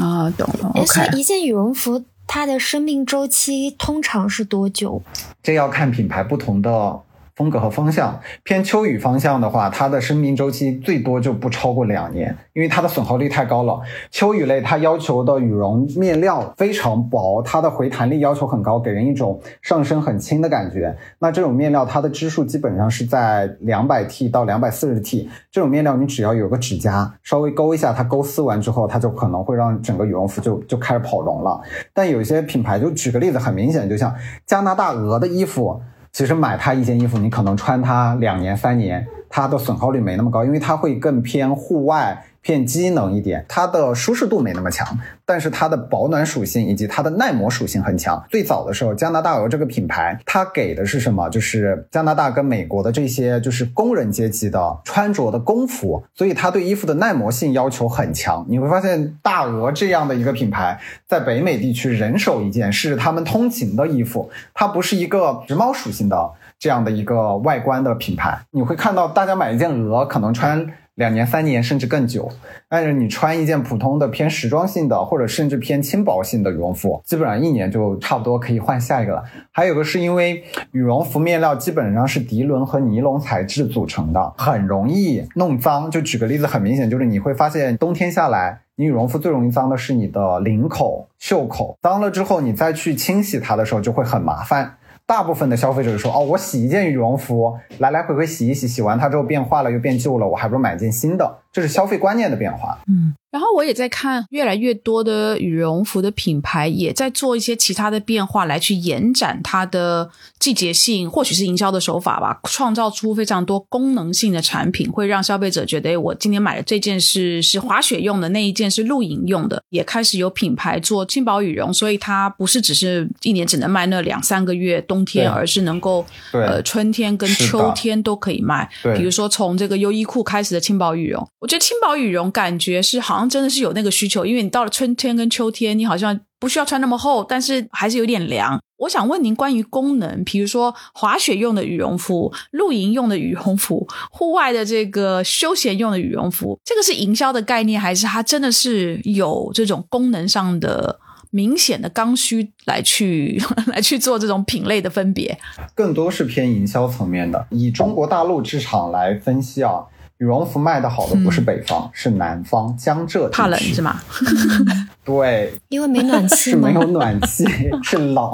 Speaker 1: 啊，懂了。OK，
Speaker 3: 一件羽绒服它的生命周期通常是多久？
Speaker 2: 这要看品牌不同的。风格和方向偏秋雨方向的话，它的生命周期最多就不超过两年，因为它的损耗率太高了。秋雨类它要求的羽绒面料非常薄，它的回弹力要求很高，给人一种上身很轻的感觉。那这种面料它的支数基本上是在两百 T 到两百四十 T。这种面料你只要有个指甲稍微勾一下，它勾丝完之后，它就可能会让整个羽绒服就就开始跑绒了。但有些品牌就举个例子，很明显，就像加拿大鹅的衣服。其实买它一件衣服，你可能穿它两年三年，它的损耗率没那么高，因为它会更偏户外。偏机能一点，它的舒适度没那么强，但是它的保暖属性以及它的耐磨属性很强。最早的时候，加拿大鹅这个品牌，它给的是什么？就是加拿大跟美国的这些就是工人阶级的穿着的工服，所以它对衣服的耐磨性要求很强。你会发现，大鹅这样的一个品牌，在北美地区人手一件是他们通勤的衣服，它不是一个时髦属性的这样的一个外观的品牌。你会看到大家买一件鹅，可能穿。两年、三年甚至更久，但是你穿一件普通的偏时装性的，或者甚至偏轻薄性的羽绒服，基本上一年就差不多可以换下一个了。还有个是因为羽绒服面料基本上是涤纶和尼龙材质组成的，很容易弄脏。就举个例子，很明显就是你会发现冬天下来，你羽绒服最容易脏的是你的领口、袖口，脏了之后你再去清洗它的时候就会很麻烦。大部分的消费者说：“哦，我洗一件羽绒服，来来回回洗一洗，洗完它之后变坏了又变旧了，我还不如买件新的。”这是消费观念的变化。
Speaker 1: 嗯。然后我也在看，越来越多的羽绒服的品牌也在做一些其他的变化，来去延展它的季节性，或许是营销的手法吧，创造出非常多功能性的产品，会让消费者觉得，我今天买的这件是是滑雪用的，那一件是露营用的。也开始有品牌做轻薄羽绒，所以它不是只是一年只能卖那两三个月冬天，而是能够呃春天跟秋天都可以卖。比如说从这个优衣库开始的轻薄羽绒，我觉得轻薄羽绒感觉是好像。真的是有那个需求，因为你到了春天跟秋天，你好像不需要穿那么厚，但是还是有点凉。我想问您关于功能，比如说滑雪用的羽绒服、露营用的羽绒服、户外的这个休闲用的羽绒服，这个是营销的概念，还是它真的是有这种功能上的明显的刚需来去 来去做这种品类的分别？
Speaker 2: 更多是偏营销层面的，以中国大陆市场来分析啊。羽绒服卖的好的不是北方，是南方江浙地区。
Speaker 1: 怕冷是吗？
Speaker 2: 对，
Speaker 3: 因为没暖气
Speaker 2: 是没有暖气，是冷。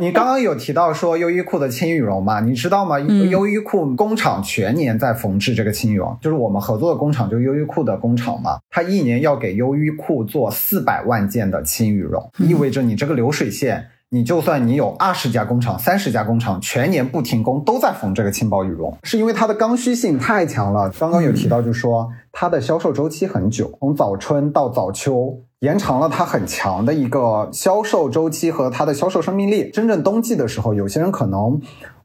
Speaker 2: 你刚刚有提到说优衣库的轻羽绒嘛？你知道吗？优衣库工厂全年在缝制这个轻羽绒，就是我们合作的工厂，就是优衣库的工厂嘛。它一年要给优衣库做四百万件的轻羽绒，意味着你这个流水线。你就算你有二十家工厂、三十家工厂，全年不停工都在缝这个轻薄羽绒，是因为它的刚需性太强了。刚刚有提到，就说它的销售周期很久，从早春到早秋，延长了它很强的一个销售周期和它的销售生命力。真正冬季的时候，有些人可能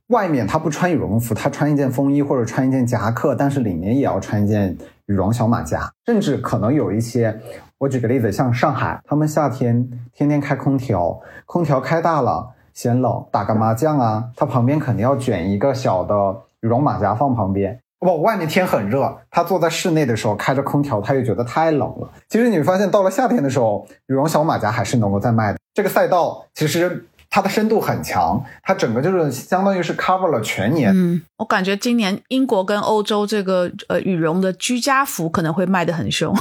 Speaker 2: 外面他不穿羽绒服，他穿一件风衣或者穿一件夹克，但是里面也要穿一件羽绒小马甲，甚至可能有一些。我举个例子，像上海，他们夏天天天开空调，空调开大了嫌冷，打个麻将啊，他旁边肯定要卷一个小的羽绒马甲放旁边。不，外面天很热，他坐在室内的时候开着空调，他又觉得太冷了。其实你会发现，到了夏天的时候，羽绒小马甲还是能够再卖的。这个赛道其实。它的深度很强，它整个就是相当于是 cover 了全年。
Speaker 1: 嗯，我感觉今年英国跟欧洲这个呃羽绒的居家服可能会卖的很凶，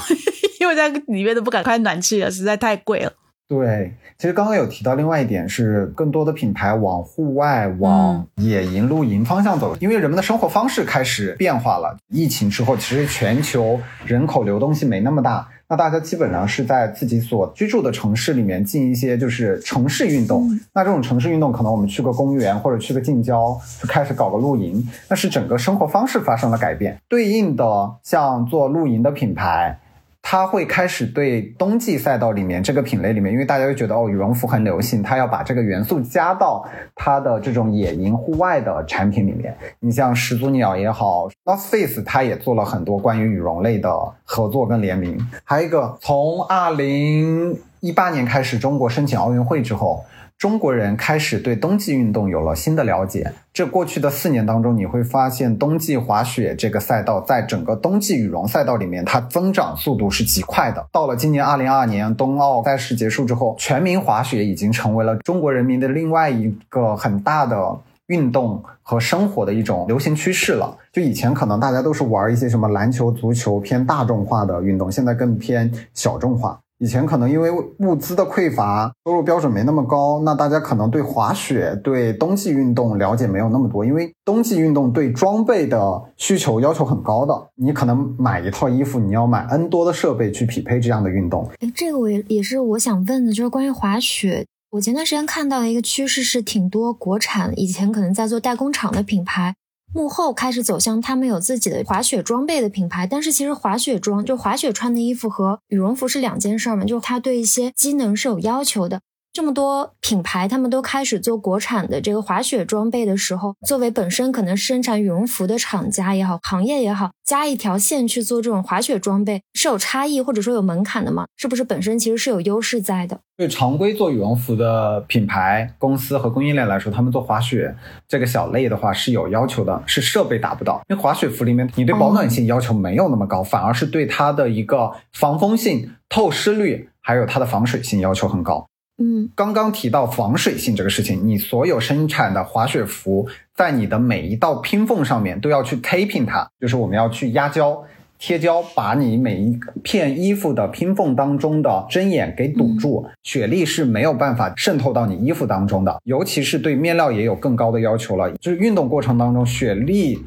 Speaker 1: 因为在里面都不敢开暖气了，实在太贵了。
Speaker 2: 对，其实刚刚有提到另外一点是，更多的品牌往户外、往野营、露营方向走，因为人们的生活方式开始变化了。疫情之后，其实全球人口流动性没那么大。那大家基本上是在自己所居住的城市里面进一些就是城市运动。那这种城市运动，可能我们去个公园或者去个近郊，就开始搞个露营。那是整个生活方式发生了改变。对应的，像做露营的品牌。他会开始对冬季赛道里面这个品类里面，因为大家会觉得哦羽绒服很流行，他要把这个元素加到他的这种野营户外的产品里面。你像始祖鸟也好，North Face，他也做了很多关于羽绒类的合作跟联名。还有一个，从二零一八年开始，中国申请奥运会之后。中国人开始对冬季运动有了新的了解。这过去的四年当中，你会发现冬季滑雪这个赛道在整个冬季羽绒赛道里面，它增长速度是极快的。到了今年二零二二年冬奥赛事结束之后，全民滑雪已经成为了中国人民的另外一个很大的运动和生活的一种流行趋势了。就以前可能大家都是玩一些什么篮球、足球偏大众化的运动，现在更偏小众化。以前可能因为物资的匮乏，收入标准没那么高，那大家可能对滑雪、对冬季运动了解没有那么多。因为冬季运动对装备的需求要求很高的，你可能买一套衣服，你要买 N 多的设备去匹配这样的运动。
Speaker 3: 哎，这个我也也是我想问的，就是关于滑雪。我前段时间看到一个趋势是，挺多国产以前可能在做代工厂的品牌。幕后开始走向他们有自己的滑雪装备的品牌，但是其实滑雪装就滑雪穿的衣服和羽绒服是两件事嘛，就它对一些机能是有要求的。这么多品牌，他们都开始做国产的这个滑雪装备的时候，作为本身可能生产羽绒服的厂家也好，行业也好，加一条线去做这种滑雪装备是有差异或者说有门槛的吗？是不是本身其实是有优势在的？
Speaker 2: 对常规做羽绒服的品牌公司和供应链来说，他们做滑雪这个小类的话是有要求的，是设备达不到。因为滑雪服里面，你对保暖性要求没有那么高，反而是对它的一个防风性、透湿率还有它的防水性要求很高。
Speaker 3: 嗯，
Speaker 2: 刚刚提到防水性这个事情，你所有生产的滑雪服，在你的每一道拼缝上面都要去 taping 它，就是我们要去压胶、贴胶，把你每一片衣服的拼缝当中的针眼给堵住，雪粒是没有办法渗透到你衣服当中的。尤其是对面料也有更高的要求了，就是运动过程当中雪粒。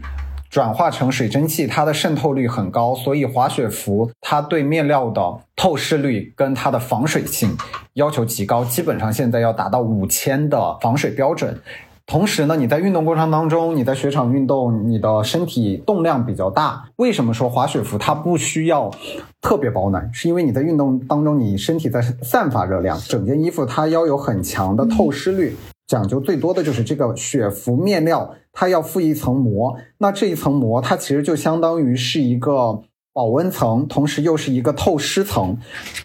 Speaker 2: 转化成水蒸气，它的渗透率很高，所以滑雪服它对面料的透湿率跟它的防水性要求极高，基本上现在要达到五千的防水标准。同时呢，你在运动过程当中，你在雪场运动，你的身体动量比较大。为什么说滑雪服它不需要特别保暖？是因为你在运动当中，你身体在散发热量，整件衣服它要有很强的透湿率。讲究最多的就是这个雪服面料，它要附一层膜。那这一层膜，它其实就相当于是一个保温层，同时又是一个透湿层，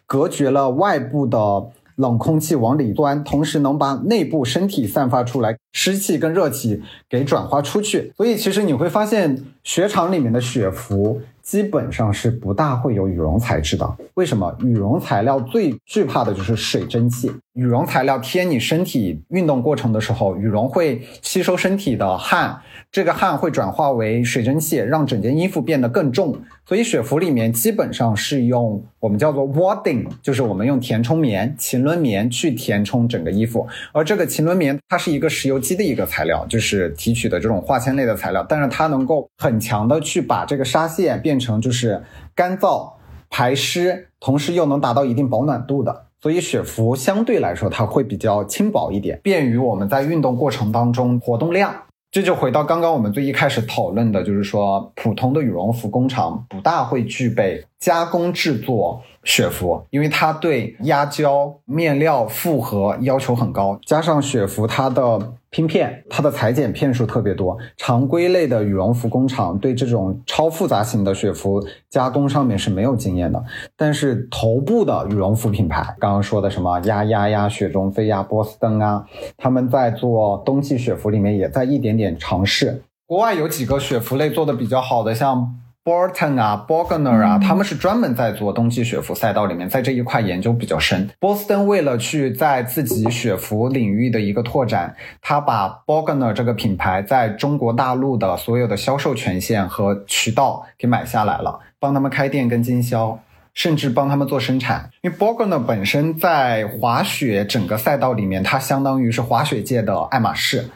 Speaker 2: 隔绝了外部的冷空气往里钻，同时能把内部身体散发出来湿气跟热气给转化出去。所以，其实你会发现，雪场里面的雪服。基本上是不大会有羽绒材质的。为什么？羽绒材料最惧怕的就是水蒸气。羽绒材料贴你身体运动过程的时候，羽绒会吸收身体的汗，这个汗会转化为水蒸气，让整件衣服变得更重。所以雪服里面基本上是用我们叫做 wadding，就是我们用填充棉、腈纶棉去填充整个衣服。而这个腈纶棉它是一个石油基的一个材料，就是提取的这种化纤类的材料，但是它能够很强的去把这个纱线变成就是干燥排湿，同时又能达到一定保暖度的。所以雪服相对来说它会比较轻薄一点，便于我们在运动过程当中活动量。这就回到刚刚我们最一开始讨论的，就是说普通的羽绒服工厂不大会具备加工制作雪服，因为它对压胶、面料复合要求很高，加上雪服它的。拼片，它的裁剪片数特别多。常规类的羽绒服工厂对这种超复杂型的雪服加工上面是没有经验的。但是头部的羽绒服品牌，刚刚说的什么鸭鸭呀、雪中飞呀、波司登啊，他们在做冬季雪服里面也在一点点尝试。国外有几个雪服类做的比较好的，像。Borton 啊，Borgner 啊，他们是专门在做冬季雪服赛道里面，在这一块研究比较深。波司登为了去在自己雪服领域的一个拓展，他把 Borgner 这个品牌在中国大陆的所有的销售权限和渠道给买下来了，帮他们开店跟经销，甚至帮他们做生产。因为 Borgner 本身在滑雪整个赛道里面，它相当于是滑雪界的爱马仕。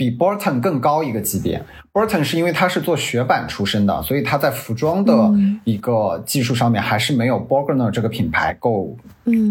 Speaker 2: 比 Burton 更高一个级别。Burton 是因为他是做雪板出身的，所以他在服装的一个技术上面还是没有 Borgner 这个品牌够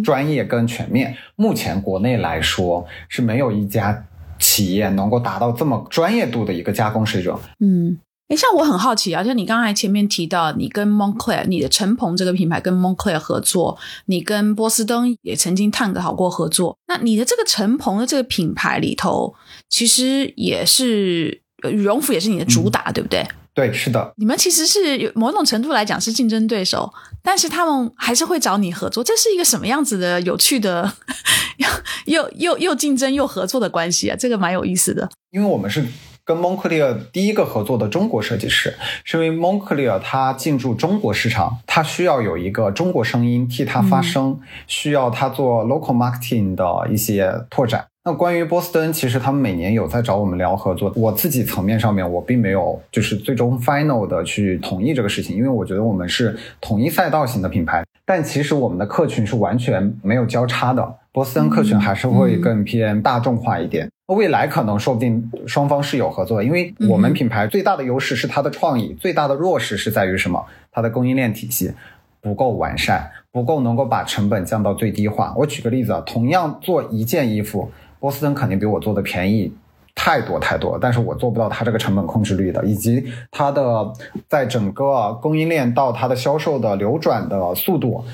Speaker 2: 专业跟全面。目前国内来说是没有一家企业能够达到这么专业度的一个加工水准。
Speaker 1: 嗯。哎，像我很好奇啊，就你刚才前面提到，你跟 Moncler，你的陈鹏这个品牌跟 Moncler 合作，你跟波司登也曾经探讨过合作。那你的这个陈鹏的这个品牌里头，其实也是羽绒服，也是你的主打，对不对？
Speaker 2: 对，是的。
Speaker 1: 你们其实是有某种程度来讲是竞争对手，但是他们还是会找你合作，这是一个什么样子的有趣的又又又竞争又合作的关系啊，这个蛮有意思的。
Speaker 2: 因为我们是跟蒙克利尔第一个合作的中国设计师，是因为蒙克利尔他进驻中国市场，他需要有一个中国声音替他发声，需要他做 local marketing 的一些拓展。那关于波司登，其实他们每年有在找我们聊合作。我自己层面上面，我并没有就是最终 final 的去同意这个事情，因为我觉得我们是统一赛道型的品牌，但其实我们的客群是完全没有交叉的。波司登客群还是会更偏大众化一点。未来可能说不定双方是有合作，因为我们品牌最大的优势是它的创意，最大的弱势是在于什么？它的供应链体系不够完善，不够能够把成本降到最低化。我举个例子啊，同样做一件衣服。波司登肯定比我做的便宜太多太多，但是我做不到它这个成本控制率的，以及它的在整个供应链到它的销售的流转的速度，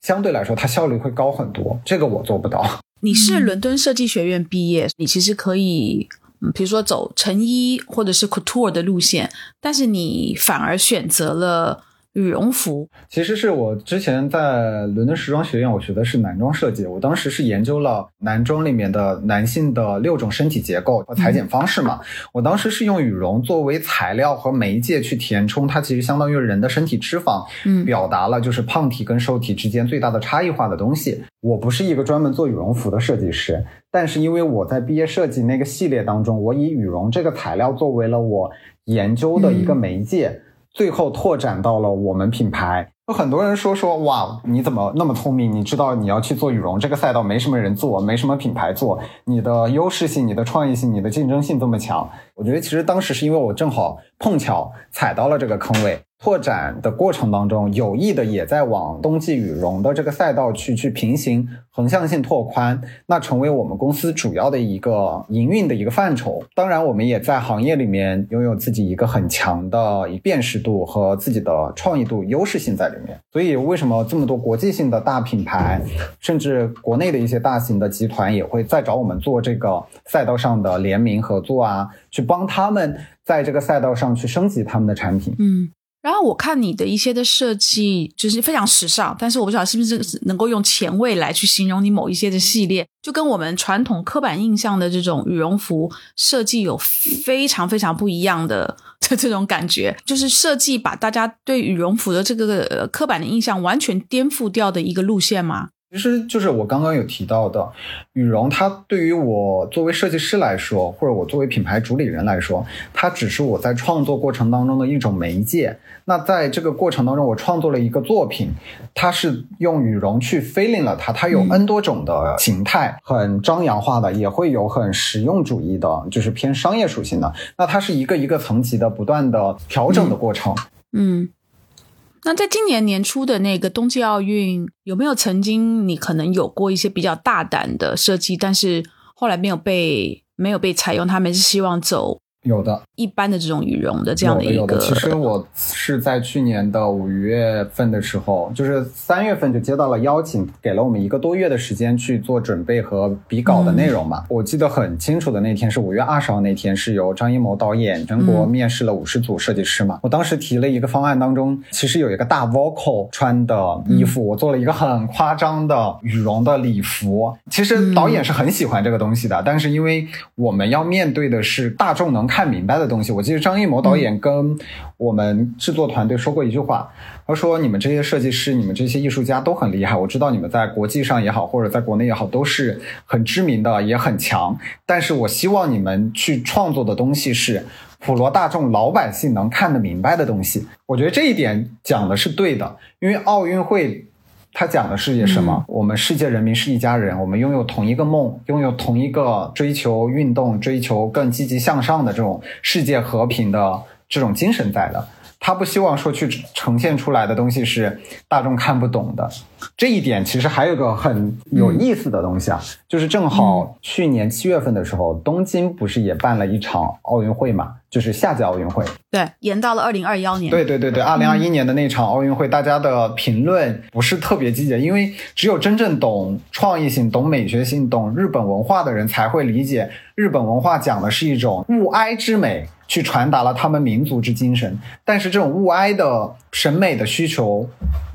Speaker 2: 相对来说它效率会高很多，这个我做不到。
Speaker 1: 你是伦敦设计学院毕业，你其实可以，比如说走成衣或者是 couture 的路线，但是你反而选择了。羽绒服
Speaker 2: 其实是我之前在伦敦时装学院，我学的是男装设计。我当时是研究了男装里面的男性的六种身体结构和裁剪方式嘛。我当时是用羽绒作为材料和媒介去填充，它其实相当于人的身体脂肪，嗯，表达了就是胖体跟瘦体之间最大的差异化的东西。我不是一个专门做羽绒服的设计师，但是因为我在毕业设计那个系列当中，我以羽绒这个材料作为了我研究的一个媒介。最后拓展到了我们品牌，有很多人说说哇，你怎么那么聪明？你知道你要去做羽绒这个赛道，没什么人做，没什么品牌做，你的优势性、你的创意性、你的竞争性这么强。我觉得其实当时是因为我正好碰巧踩到了这个坑位。拓展的过程当中，有意的也在往冬季羽绒的这个赛道去去平行横向性拓宽，那成为我们公司主要的一个营运的一个范畴。当然，我们也在行业里面拥有自己一个很强的辨识度和自己的创意度优势性在里面。所以，为什么这么多国际性的大品牌，甚至国内的一些大型的集团也会再找我们做这个赛道上的联名合作啊，去帮他们在这个赛道上去升级他们的产品？
Speaker 1: 嗯。然后我看你的一些的设计就是非常时尚，但是我不知道是不是能够用前卫来去形容你某一些的系列，就跟我们传统刻板印象的这种羽绒服设计有非常非常不一样的这 这种感觉，就是设计把大家对羽绒服的这个刻板的印象完全颠覆掉的一个路线吗？
Speaker 2: 其实就是我刚刚有提到的，羽绒它对于我作为设计师来说，或者我作为品牌主理人来说，它只是我在创作过程当中的一种媒介。那在这个过程当中，我创作了一个作品，它是用羽绒去 filling 了它，它有 N 多种的形态，很张扬化的，也会有很实用主义的，就是偏商业属性的。那它是一个一个层级的不断的调整的过程。
Speaker 1: 嗯。那在今年年初的那个冬季奥运，有没有曾经你可能有过一些比较大胆的设计，但是后来没有被没有被采用？他们是希望走。
Speaker 2: 有的，
Speaker 1: 一般的这种羽绒的这样的一
Speaker 2: 个。其实我是在去年的五月份的时候，就是三月份就接到了邀请，给了我们一个多月的时间去做准备和比稿的内容嘛。我记得很清楚的那天是五月二十号那天，是由张艺谋导演全国面试了五十组设计师嘛。我当时提了一个方案，当中其实有一个大 vocal 穿的衣服，我做了一个很夸张的羽绒的礼服。其实导演是很喜欢这个东西的，但是因为我们要面对的是大众能。看明白的东西，我记得张艺谋导演跟我们制作团队说过一句话，他说：“你们这些设计师，你们这些艺术家都很厉害，我知道你们在国际上也好，或者在国内也好，都是很知名的，也很强。但是我希望你们去创作的东西是普罗大众、老百姓能看得明白的东西。我觉得这一点讲的是对的，因为奥运会。”他讲的是些什么？我们世界人民是一家人，我们拥有同一个梦，拥有同一个追求运动、追求更积极向上的这种世界和平的这种精神在的。他不希望说去呈现出来的东西是大众看不懂的。这一点其实还有个很有意思的东西啊，就是正好去年七月份的时候，东京不是也办了一场奥运会嘛？就是夏季奥运会，
Speaker 1: 对，延到了二零二幺年。
Speaker 2: 对对对对，二零二一年的那场奥运会，大家的评论不是特别积极，因为只有真正懂创意性、懂美学性、懂日本文化的人才会理解，日本文化讲的是一种物哀之美，去传达了他们民族之精神。但是这种物哀的审美的需求，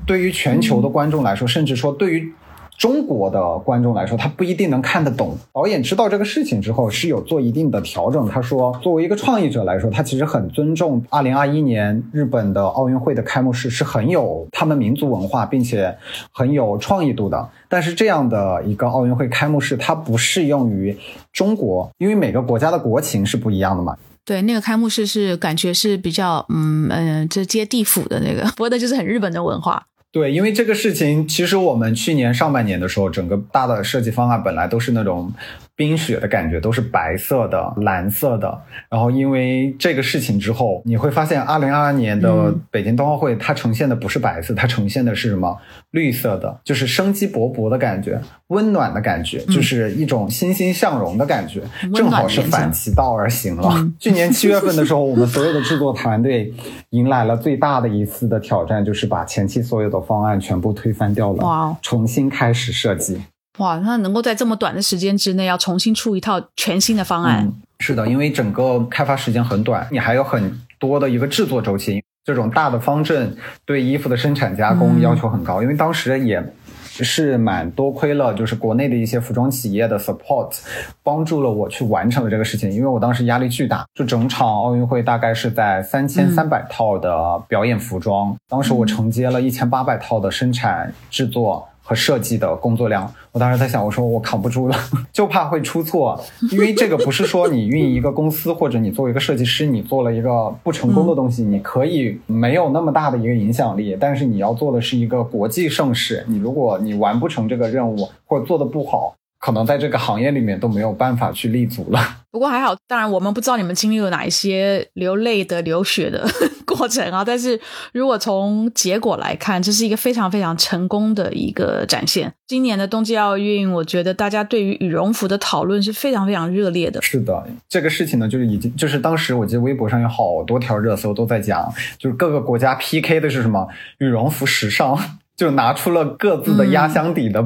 Speaker 2: 对于全球的观众来说，甚至说对于。中国的观众来说，他不一定能看得懂。导演知道这个事情之后，是有做一定的调整。他说，作为一个创意者来说，他其实很尊重二零二一年日本的奥运会的开幕式是很有他们民族文化，并且很有创意度的。但是这样的一个奥运会开幕式，它不适用于中国，因为每个国家的国情是不一样的嘛。
Speaker 1: 对，那个开幕式是感觉是比较嗯嗯，这接地府的那个，播的就是很日本的文化。
Speaker 2: 对，因为这个事情，其实我们去年上半年的时候，整个大的设计方案本来都是那种。冰雪的感觉都是白色的、蓝色的，然后因为这个事情之后，你会发现，二零二二年的北京冬奥会它呈现的不是白色，它呈现的是什么？绿色的，就是生机勃勃的感觉，温暖的感觉，就是一种欣欣向荣的感觉，正好是反其道而行了。去年七月份的时候，我们所有的制作团队迎来了最大的一次的挑战，就是把前期所有的方案全部推翻掉了，重新开始设计。
Speaker 1: 哇，那能够在这么短的时间之内要重新出一套全新的方案？
Speaker 2: 是的，因为整个开发时间很短，你还有很多的一个制作周期。这种大的方阵对衣服的生产加工要求很高，因为当时也是蛮多亏了，就是国内的一些服装企业的 support，帮助了我去完成了这个事情。因为我当时压力巨大，就整场奥运会大概是在三千三百套的表演服装，当时我承接了一千八百套的生产制作。和设计的工作量，我当时在想，我说我扛不住了，就怕会出错，因为这个不是说你运营一个公司或者你作为一个设计师，你做了一个不成功的东西，你可以没有那么大的一个影响力，但是你要做的是一个国际盛事，你如果你完不成这个任务或者做的不好。可能在这个行业里面都没有办法去立足了。
Speaker 1: 不过还好，当然我们不知道你们经历了哪一些流泪的、流血的 过程啊。但是如果从结果来看，这是一个非常非常成功的一个展现。今年的冬季奥运，我觉得大家对于羽绒服的讨论是非常非常热烈的。
Speaker 2: 是的，这个事情呢，就是已经就是当时我记得微博上有好多条热搜都在讲，就是各个国家 PK 的是什么羽绒服时尚。就拿出了各自的压箱底的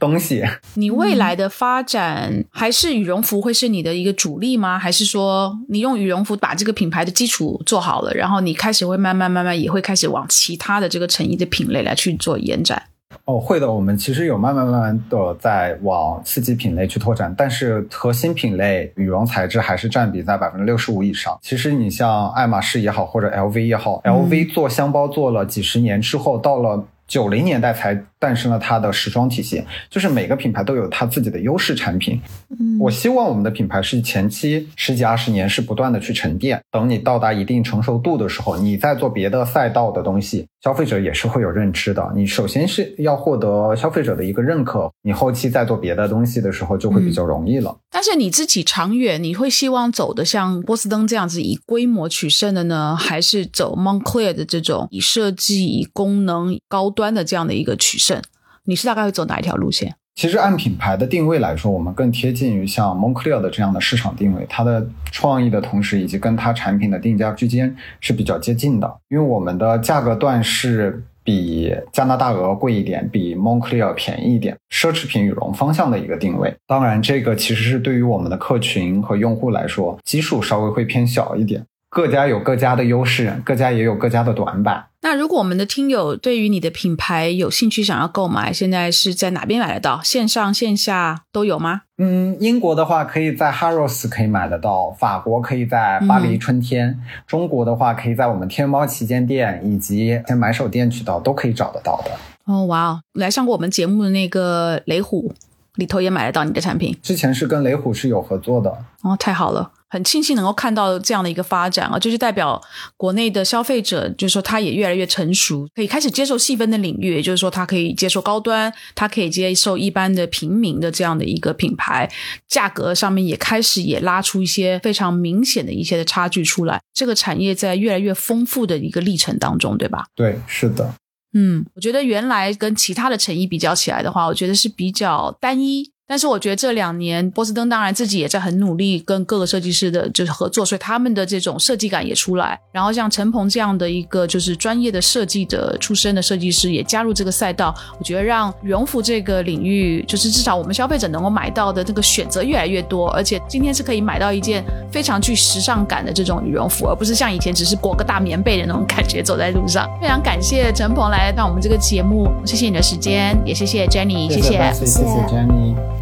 Speaker 2: 东西。
Speaker 1: 你未来的发展还是羽绒服会是你的一个主力吗？还是说你用羽绒服把这个品牌的基础做好了，然后你开始会慢慢慢慢也会开始往其他的这个成衣的品类来去做延展？
Speaker 2: 哦，会的。我们其实有慢慢慢慢的在往四季品类去拓展，但是核心品类羽绒材质还是占比在百分之六十五以上。其实你像爱马仕也好，或者 LV 也好，LV 做箱包做了几十年之后，到了。九零年代才诞生了它的时装体系，就是每个品牌都有它自己的优势产品。嗯，我希望我们的品牌是前期十几二十年是不断的去沉淀，等你到达一定成熟度的时候，你再做别的赛道的东西，消费者也是会有认知的。你首先是要获得消费者的一个认可，你后期再做别的东西的时候就会比较容易了。
Speaker 1: 但是你自己长远，你会希望走的像波司登这样子以规模取胜的呢，还是走 Moncler 的这种以设计、以功能高？端的这样的一个取胜，你是大概会走哪一条路线？
Speaker 2: 其实按品牌的定位来说，我们更贴近于像 Moncler 的这样的市场定位，它的创意的同时，以及跟它产品的定价区间是比较接近的。因为我们的价格段是比加拿大鹅贵一点，比 Moncler 便宜一点，奢侈品羽绒方向的一个定位。当然，这个其实是对于我们的客群和用户来说，基数稍微会偏小一点。各家有各家的优势，各家也有各家的短板。
Speaker 1: 那如果我们的听友对于你的品牌有兴趣，想要购买，现在是在哪边买得到？线上线下都有吗？
Speaker 2: 嗯，英国的话可以在 Harrods 可以买得到，法国可以在巴黎春天，中国的话可以在我们天猫旗舰店以及买手店渠道都可以找得到的。
Speaker 1: 哦，哇哦，来上过我们节目的那个雷虎里头也买得到你的产品。
Speaker 2: 之前是跟雷虎是有合作的。
Speaker 1: 哦，太好了。很庆幸能够看到这样的一个发展啊，就是代表国内的消费者，就是说他也越来越成熟，可以开始接受细分的领域，也就是说他可以接受高端，他可以接受一般的平民的这样的一个品牌，价格上面也开始也拉出一些非常明显的一些的差距出来。这个产业在越来越丰富的一个历程当中，对吧？
Speaker 2: 对，是的。
Speaker 1: 嗯，我觉得原来跟其他的成衣比较起来的话，我觉得是比较单一。但是我觉得这两年波司登当然自己也在很努力跟各个设计师的就是合作，所以他们的这种设计感也出来。然后像陈鹏这样的一个就是专业的设计的出身的设计师也加入这个赛道，我觉得让羽绒服这个领域就是至少我们消费者能够买到的这个选择越来越多，而且今天是可以买到一件非常具时尚感的这种羽绒服，而不是像以前只是裹个大棉被的那种感觉走在路上。非常感谢陈鹏来到我们这个节目，谢谢你的时间，也谢谢 Jenny，
Speaker 2: 谢谢谢谢 Jenny。